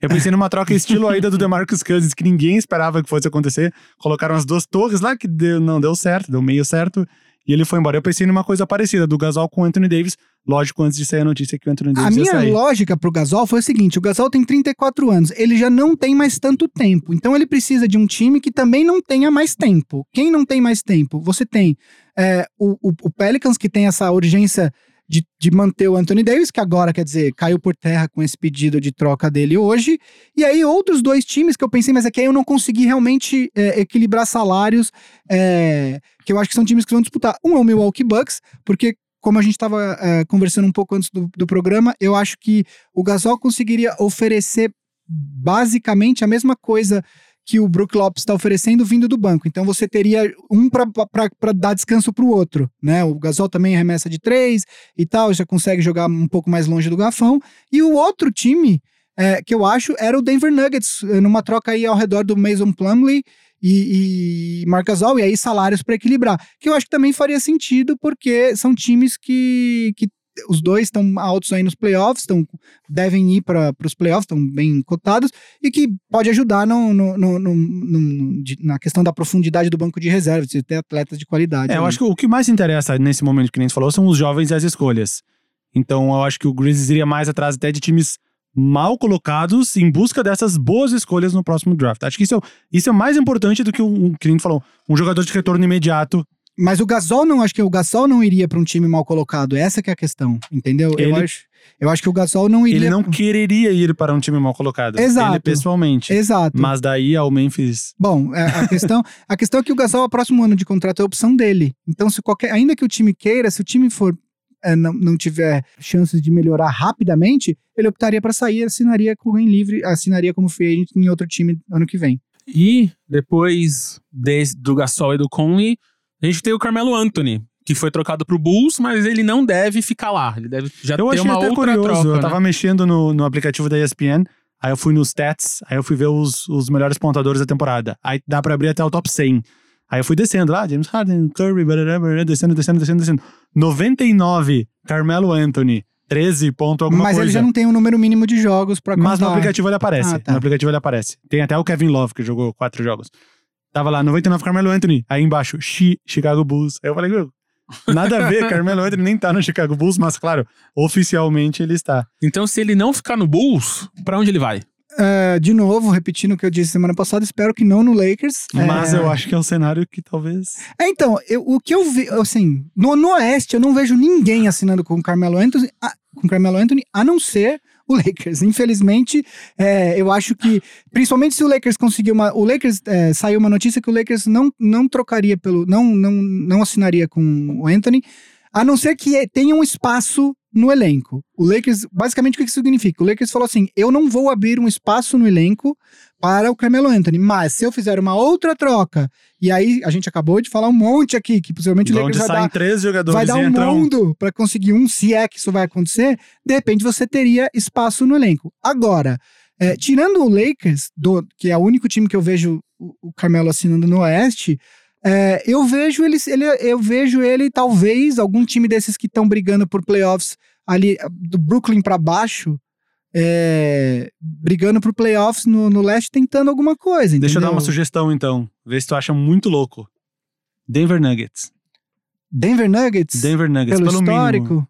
Eu pensei numa troca estilo ainda do DeMarcus Cousins, que ninguém esperava que fosse acontecer. Colocaram as duas torres lá, que deu, não deu certo, deu meio certo e ele foi embora. Eu pensei numa coisa parecida, do Gasol com o Anthony Davis. Lógico, antes de sair a notícia que o Anthony Davis A minha sair. lógica pro Gasol foi o seguinte: o Gasol tem 34 anos, ele já não tem mais tanto tempo. Então ele precisa de um time que também não tenha mais tempo. Quem não tem mais tempo? Você tem é, o, o, o Pelicans, que tem essa urgência de, de manter o Anthony Davis, que agora, quer dizer, caiu por terra com esse pedido de troca dele hoje. E aí, outros dois times que eu pensei, mas é que aí eu não consegui realmente é, equilibrar salários, é, que eu acho que são times que vão disputar. Um é o Milwaukee Bucks, porque como a gente estava é, conversando um pouco antes do, do programa, eu acho que o Gasol conseguiria oferecer basicamente a mesma coisa que o Brook Lopes está oferecendo vindo do banco. Então você teria um para dar descanso para o outro, né? O Gasol também remessa de três e tal, já consegue jogar um pouco mais longe do garfão. E o outro time é, que eu acho era o Denver Nuggets, eh, numa troca aí ao redor do Mason Plumlee e, e Marc Gasol, e aí salários para equilibrar. Que eu acho que também faria sentido, porque são times que, que os dois estão altos aí nos playoffs, tão, devem ir para os playoffs, estão bem cotados, e que pode ajudar no, no, no, no, na questão da profundidade do banco de reservas, de ter atletas de qualidade. É, eu acho que o que mais interessa nesse momento que nem você falou são os jovens e as escolhas. Então eu acho que o Grizzlies iria mais atrás até de times mal colocados em busca dessas boas escolhas no próximo draft. Acho que isso é, isso é mais importante do que um, que nem falou, um jogador de retorno imediato mas o Gasol não, acho que o Gasol não iria para um time mal colocado. Essa que é a questão, entendeu? Ele, eu acho, eu acho que o Gasol não iria. Ele não quereria ir para um time mal colocado. Exato. Ele pessoalmente. Exato. Mas daí ao Memphis. Bom, é, a questão, a questão é que o Gasol, o próximo ano de contrato é a opção dele. Então, se qualquer, ainda que o time queira, se o time for é, não, não tiver chances de melhorar rapidamente, ele optaria para sair, assinaria com alguém livre, assinaria como free em outro time ano que vem. E depois desse, do Gasol e do Conley, a gente tem o Carmelo Anthony, que foi trocado pro Bulls, mas ele não deve ficar lá. Ele deve já Eu ter achei uma até outra curioso. troca. eu né? tava mexendo no, no aplicativo da ESPN, aí eu fui nos stats, aí eu fui ver os, os melhores pontadores da temporada. Aí dá pra abrir até o top 100. Aí eu fui descendo lá, James Harden, Curry, barará, barará, descendo, descendo, descendo, descendo. 99, Carmelo Anthony, 13 ponto alguma Mas coisa. ele já não tem um número mínimo de jogos pra contar. Mas no aplicativo ele aparece. Ah, tá. No aplicativo ele aparece. Tem até o Kevin Love, que jogou quatro jogos. Tava lá, 99 Carmelo Anthony. Aí embaixo, Chi, Chicago Bulls. Aí eu falei, "Meu, nada a ver, Carmelo Anthony nem tá no Chicago Bulls, mas claro, oficialmente ele está. Então, se ele não ficar no Bulls, pra onde ele vai? É, de novo, repetindo o que eu disse semana passada, espero que não no Lakers. Mas É, eu acho que é um cenário que talvez. É, então, eu- o que eu vi, assim, no, no Oeste eu não vejo ninguém assinando com o Carmelo Anthony, a, com o Carmelo Anthony, a não ser o Lakers. Infelizmente, é, eu acho que, principalmente se o Lakers conseguir uma. O Lakers é, saiu uma notícia que o Lakers não, não trocaria pelo. Não, não, não assinaria com o Anthony, a não ser que tenha um espaço no elenco. O Lakers, basicamente, o que isso significa? O Lakers falou assim: eu não vou abrir um espaço no elenco para o Carmelo Anthony, mas se eu fizer uma outra troca, e aí a gente acabou de falar um monte aqui, que possivelmente o Lakers vai dar, três jogadores vai dar um mundo para conseguir um, se é que isso vai acontecer, de repente você teria espaço no elenco. Agora, é, tirando o Lakers, do- que é o único time que eu vejo o, o Carmelo assinando no Oeste, é, eu vejo ele, ele, eu vejo ele talvez algum time desses que estão brigando por playoffs ali do Brooklyn para baixo, é, brigando por playoffs no, no leste, tentando alguma coisa. Deixa eu dar entendeu? uma sugestão então. Vê se tu acha muito louco. Denver Nuggets. Denver Nuggets. Denver Nuggets, pelo pelo histórico. mínimo.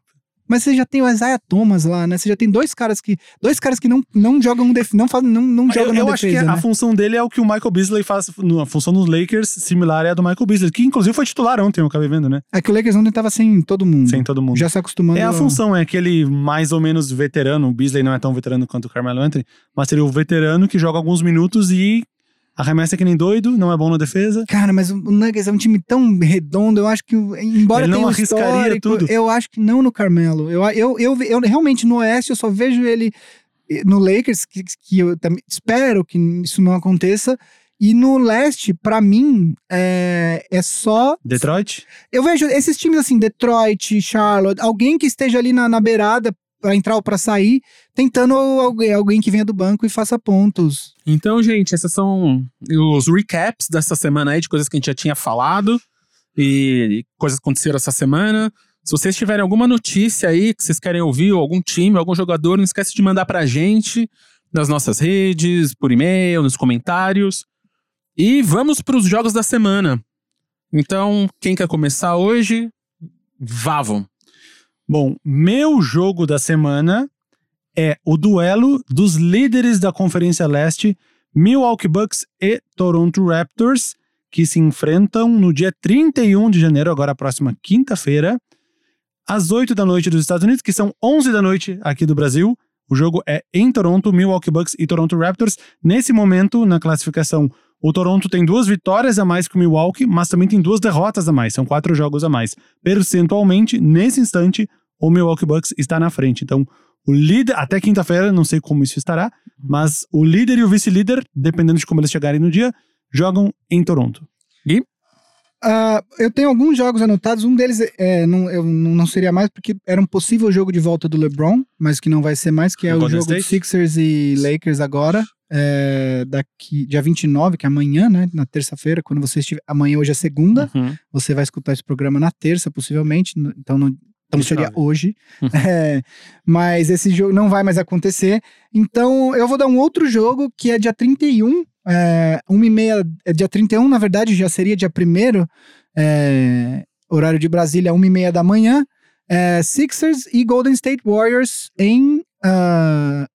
Mas você já tem o Isaiah Thomas lá, né? Você já tem dois caras que dois caras que não, não jogam def, não fazem não, não jogam Eu, na eu acho que defesa, a né? função dele é o que o Michael Beasley faz. A função dos Lakers similar é a do Michael Beasley, que inclusive foi titular ontem, eu acabei vendo, né? É que o Lakers ontem tava sem todo mundo. Sem todo mundo. Já se acostumando. É a a- função, é aquele mais ou menos veterano. O Beasley não é tão veterano quanto o Carmelo Anthony, mas seria o veterano que joga alguns minutos e arremessa que nem doido, não é bom na defesa. Cara, mas o Nuggets é um time tão redondo, eu acho que, embora Ele não tenha um arriscaria tudo. eu acho que não no Carmelo. Eu, eu, eu, eu realmente no Oeste eu só vejo ele eh, no Lakers, que, que eu também espero que isso não aconteça. E no Leste, pra mim, é, é só Detroit? Eu vejo esses times assim, Detroit, Charlotte, alguém que esteja ali na, na beirada pra entrar ou pra sair, tentando alguém, que venha do banco e faça pontos. Então, gente, esses são os recaps dessa semana aí, de coisas que a gente já tinha falado e, coisas que aconteceram essa semana. Se vocês tiverem alguma notícia aí que vocês querem ouvir, ou algum time, algum jogador, não esquece de mandar pra gente nas nossas redes, por e-mail, nos comentários. E vamos pros jogos da semana. Então, quem quer começar hoje? Vavam. Bom, meu jogo da semana é o duelo dos líderes da Conferência Leste, Milwaukee Bucks e Toronto Raptors, que se enfrentam no dia 31 de janeiro, agora a próxima quinta-feira, às 8 da noite dos Estados Unidos, que são 11 da noite aqui do Brasil. O jogo é em Toronto, Milwaukee Bucks e Toronto Raptors. Nesse momento, na classificação, o Toronto tem duas vitórias a mais que o Milwaukee, mas também tem duas derrotas a mais. São quatro jogos a mais. Percentualmente, nesse instante, o Milwaukee Bucks está na frente. Então, o líder, até quinta-feira, não sei como isso estará, mas o líder e o vice-líder, dependendo de como eles chegarem no dia, jogam em Toronto. Ah, eu tenho alguns jogos anotados, um deles é, não, eu não seria mais porque era um possível jogo de volta do LeBron, mas que não vai ser mais, que é O Golden jogo de State? Sixers e Lakers agora, é, daqui, dia 29, que é amanhã, né, na terça-feira, quando você estiver, amanhã hoje é segunda, Uhum. Você vai escutar esse programa na terça, possivelmente. Então, não, então seria 29. hoje. Uhum. É, mas esse jogo não vai mais acontecer. Então, eu vou dar um outro jogo que é dia 31. É, uma e meia, é dia 31, na verdade, já seria dia 1 é, horário de Brasília, uma e meia da manhã. É, Sixers e Golden State Warriors em,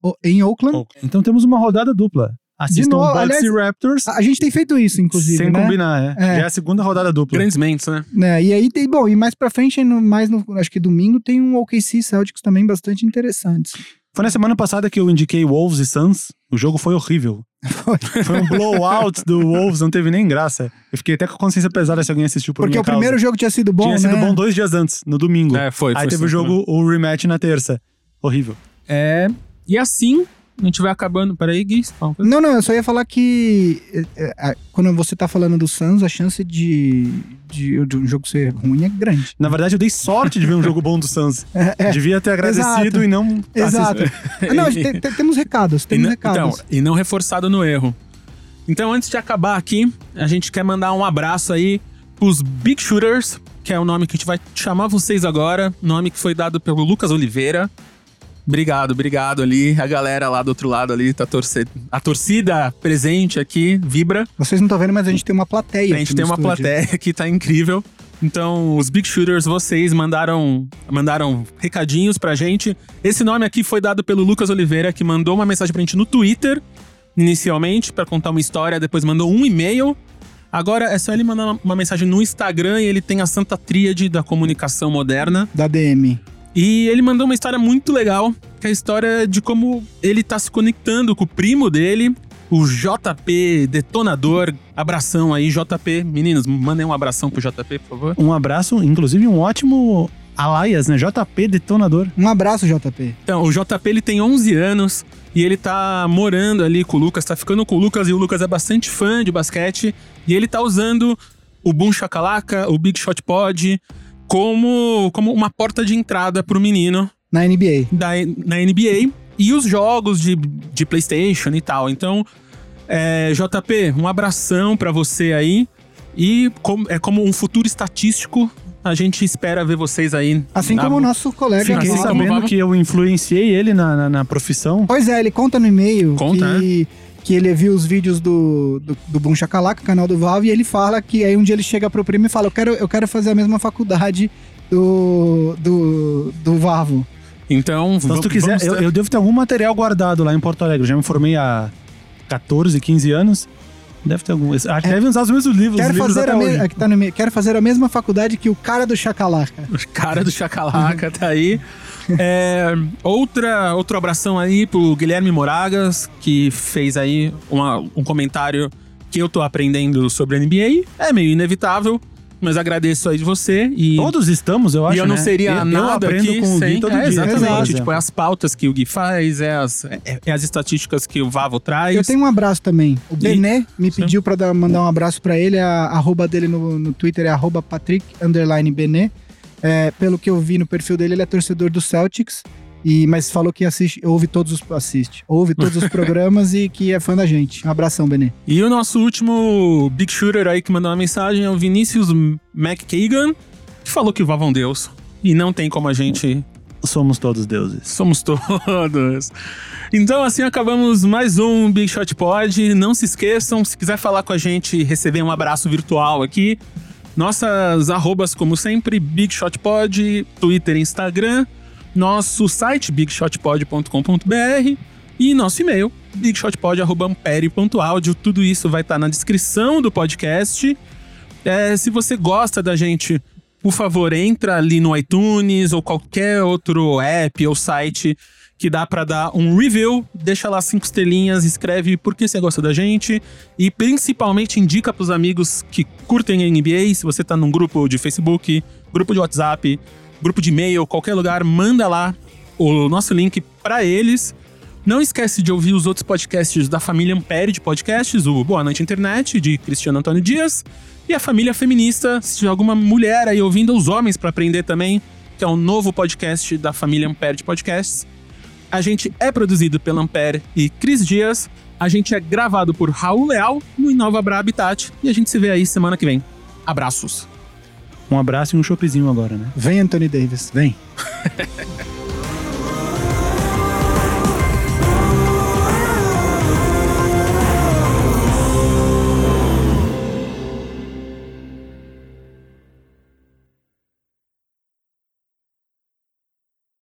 o- em Oakland. Então temos uma rodada dupla. Assistam novo, Bucks aliás, e Raptors A gente tem feito isso, inclusive. sem né? combinar, é. É. Já é a segunda rodada dupla. Grandes mentes, né? né? E aí tem, bom, e mais pra frente, no, mais no, acho que domingo, tem um OKC Celtics também bastante interessantes. Foi na semana passada que eu indiquei Wolves e Suns. O jogo foi horrível. Foi. Foi um blowout do Wolves, não teve nem graça. Eu fiquei até com a consciência pesada se alguém assistiu por Porque minha o primeiro causa. jogo tinha sido bom, Tinha né? sido bom dois dias antes, no domingo. É, foi. Aí foi teve o jogo, o rematch na terça. Horrível. É, e assim A gente vai acabando. Peraí, Gui. Não, não, eu só ia falar que é, é, quando você tá falando do Suns, a chance de, de, de um jogo ser ruim é grande. Na verdade, eu dei sorte de ver um jogo bom do Suns. Devia ter agradecido Exato. e não. Exato. Ah, não, tem- tem- temos recados, E temos não- recados. Então, e não reforçado no erro. Então, antes de acabar aqui, a gente quer mandar um abraço aí pros Big Shooters, que é o nome que a gente vai chamar vocês agora. Nome que foi dado pelo Lucas Oliveira. Obrigado, obrigado ali. A galera lá do outro lado ali tá torcendo. A torcida presente aqui vibra. Vocês não estão vendo, mas a gente tem uma plateia. A gente tem uma estúdio. plateia que tá incrível. Então, os Big Shooters, vocês mandaram, mandaram recadinhos pra gente. Esse nome aqui foi dado pelo Lucas Oliveira, que mandou uma mensagem pra gente no Twitter, inicialmente, pra contar uma história, depois mandou um e-mail. Agora é só ele mandar uma mensagem no Instagram e ele tem a santa tríade da comunicação moderna. Da DM. E ele mandou uma história muito legal, que é a história de como ele tá se conectando com o primo dele, o JP Detonador. Abração aí, JP. Meninos, mandem um abração pro JP, por favor. Um abraço, inclusive um ótimo alias, né? JP Detonador. Um abraço, JP. Então, o JP ele tem 11 anos e ele tá morando ali com o Lucas, tá ficando com o Lucas e o Lucas é bastante fã de basquete e ele tá usando o Boom Shakalaka, o Big Shot Pod como, como uma porta de entrada pro menino Na NBA. da, na NBA e os jogos de, de PlayStation e tal. Então, é, JP, um abração pra você aí. E como, é como um futuro estatístico, a gente espera ver vocês aí. Assim na- como o nosso colega. Fiquei assim como sabendo que eu influenciei ele na, na, na profissão. Pois é, ele conta no e-mail Conta, que, que ele viu os vídeos do, do, do Boom Chacalaca, canal do Valve, e ele fala que aí um dia ele chega pro primo e fala: Eu quero, eu quero fazer a mesma faculdade do, do, do Vavo. Então, Então, se tu quiser, vamos eu, eu devo ter algum material guardado lá em Porto Alegre. Eu já me formei há 14, 15 anos. Deve ter algum. Acho que É. devem usar os mesmos livros. Quero os livros fazer, até a hoje. me- aqui tá no quero fazer a mesma faculdade que o cara do Chacalaca. O cara do Chacalaca tá aí. É, outra, outro abração aí pro Guilherme Moragas, que fez aí uma- um comentário que eu tô aprendendo sobre a NBA. É meio inevitável, mas agradeço aí de você. E, Todos estamos, eu acho. e eu não né? seria eu, eu nada aprendo aqui com o Gui sem... todo é, dia. Exatamente. por Tipo, é as pautas que o Gui faz, é as, é, é as estatísticas que o Vavo traz. Eu tenho um abraço também. O Bené me Sim. pediu pra dar- mandar um abraço pra ele. A arroba dele no, no Twitter é arroba Patrick Bené. É, pelo que eu vi no perfil dele, ele é torcedor do Celtics. E, mas falou que assiste, ouve todos os assiste, ouve todos os programas e que é fã da gente. Um abração, Benê. E o nosso último Big Shooter aí que mandou uma mensagem é o Vinícius McKagan, que falou que é um deus. E não tem como a gente Somos todos deuses. Somos todos. Então, assim acabamos mais um Big Shot Pod. Não se esqueçam, se quiser falar com a gente, receber um abraço virtual aqui. Nossas arrobas, como sempre, Big Shot Pod, Twitter e Instagram. Nosso site, bigshotpod.com.br. E nosso e-mail, bigshotpod.ampere.audio. Tudo isso vai estar na descrição do podcast. É, se você gosta da gente, por favor, entra ali no iTunes ou qualquer outro app ou site que dá pra dar um review, deixa lá cinco estrelinhas, escreve por que você gosta da gente e principalmente indica pros amigos que curtem a NBA, se você tá num grupo de Facebook, grupo de WhatsApp, grupo de e-mail, qualquer lugar, manda lá o nosso link pra eles. Não esquece de ouvir os outros podcasts da família Ampere de podcasts, o Boa Noite Internet, de Cristiano Antônio Dias, e a família feminista, se tiver alguma mulher aí ouvindo os homens pra aprender também, que é um novo podcast da família Ampere de podcasts. A gente é produzido pela Ampere e Cris Dias. A gente é gravado por Raul Leal no Inova Bra Habitat. E a gente se vê aí semana que vem. Abraços. Um abraço e um chopezinho agora, né? Vem, Anthony Davis. Vem.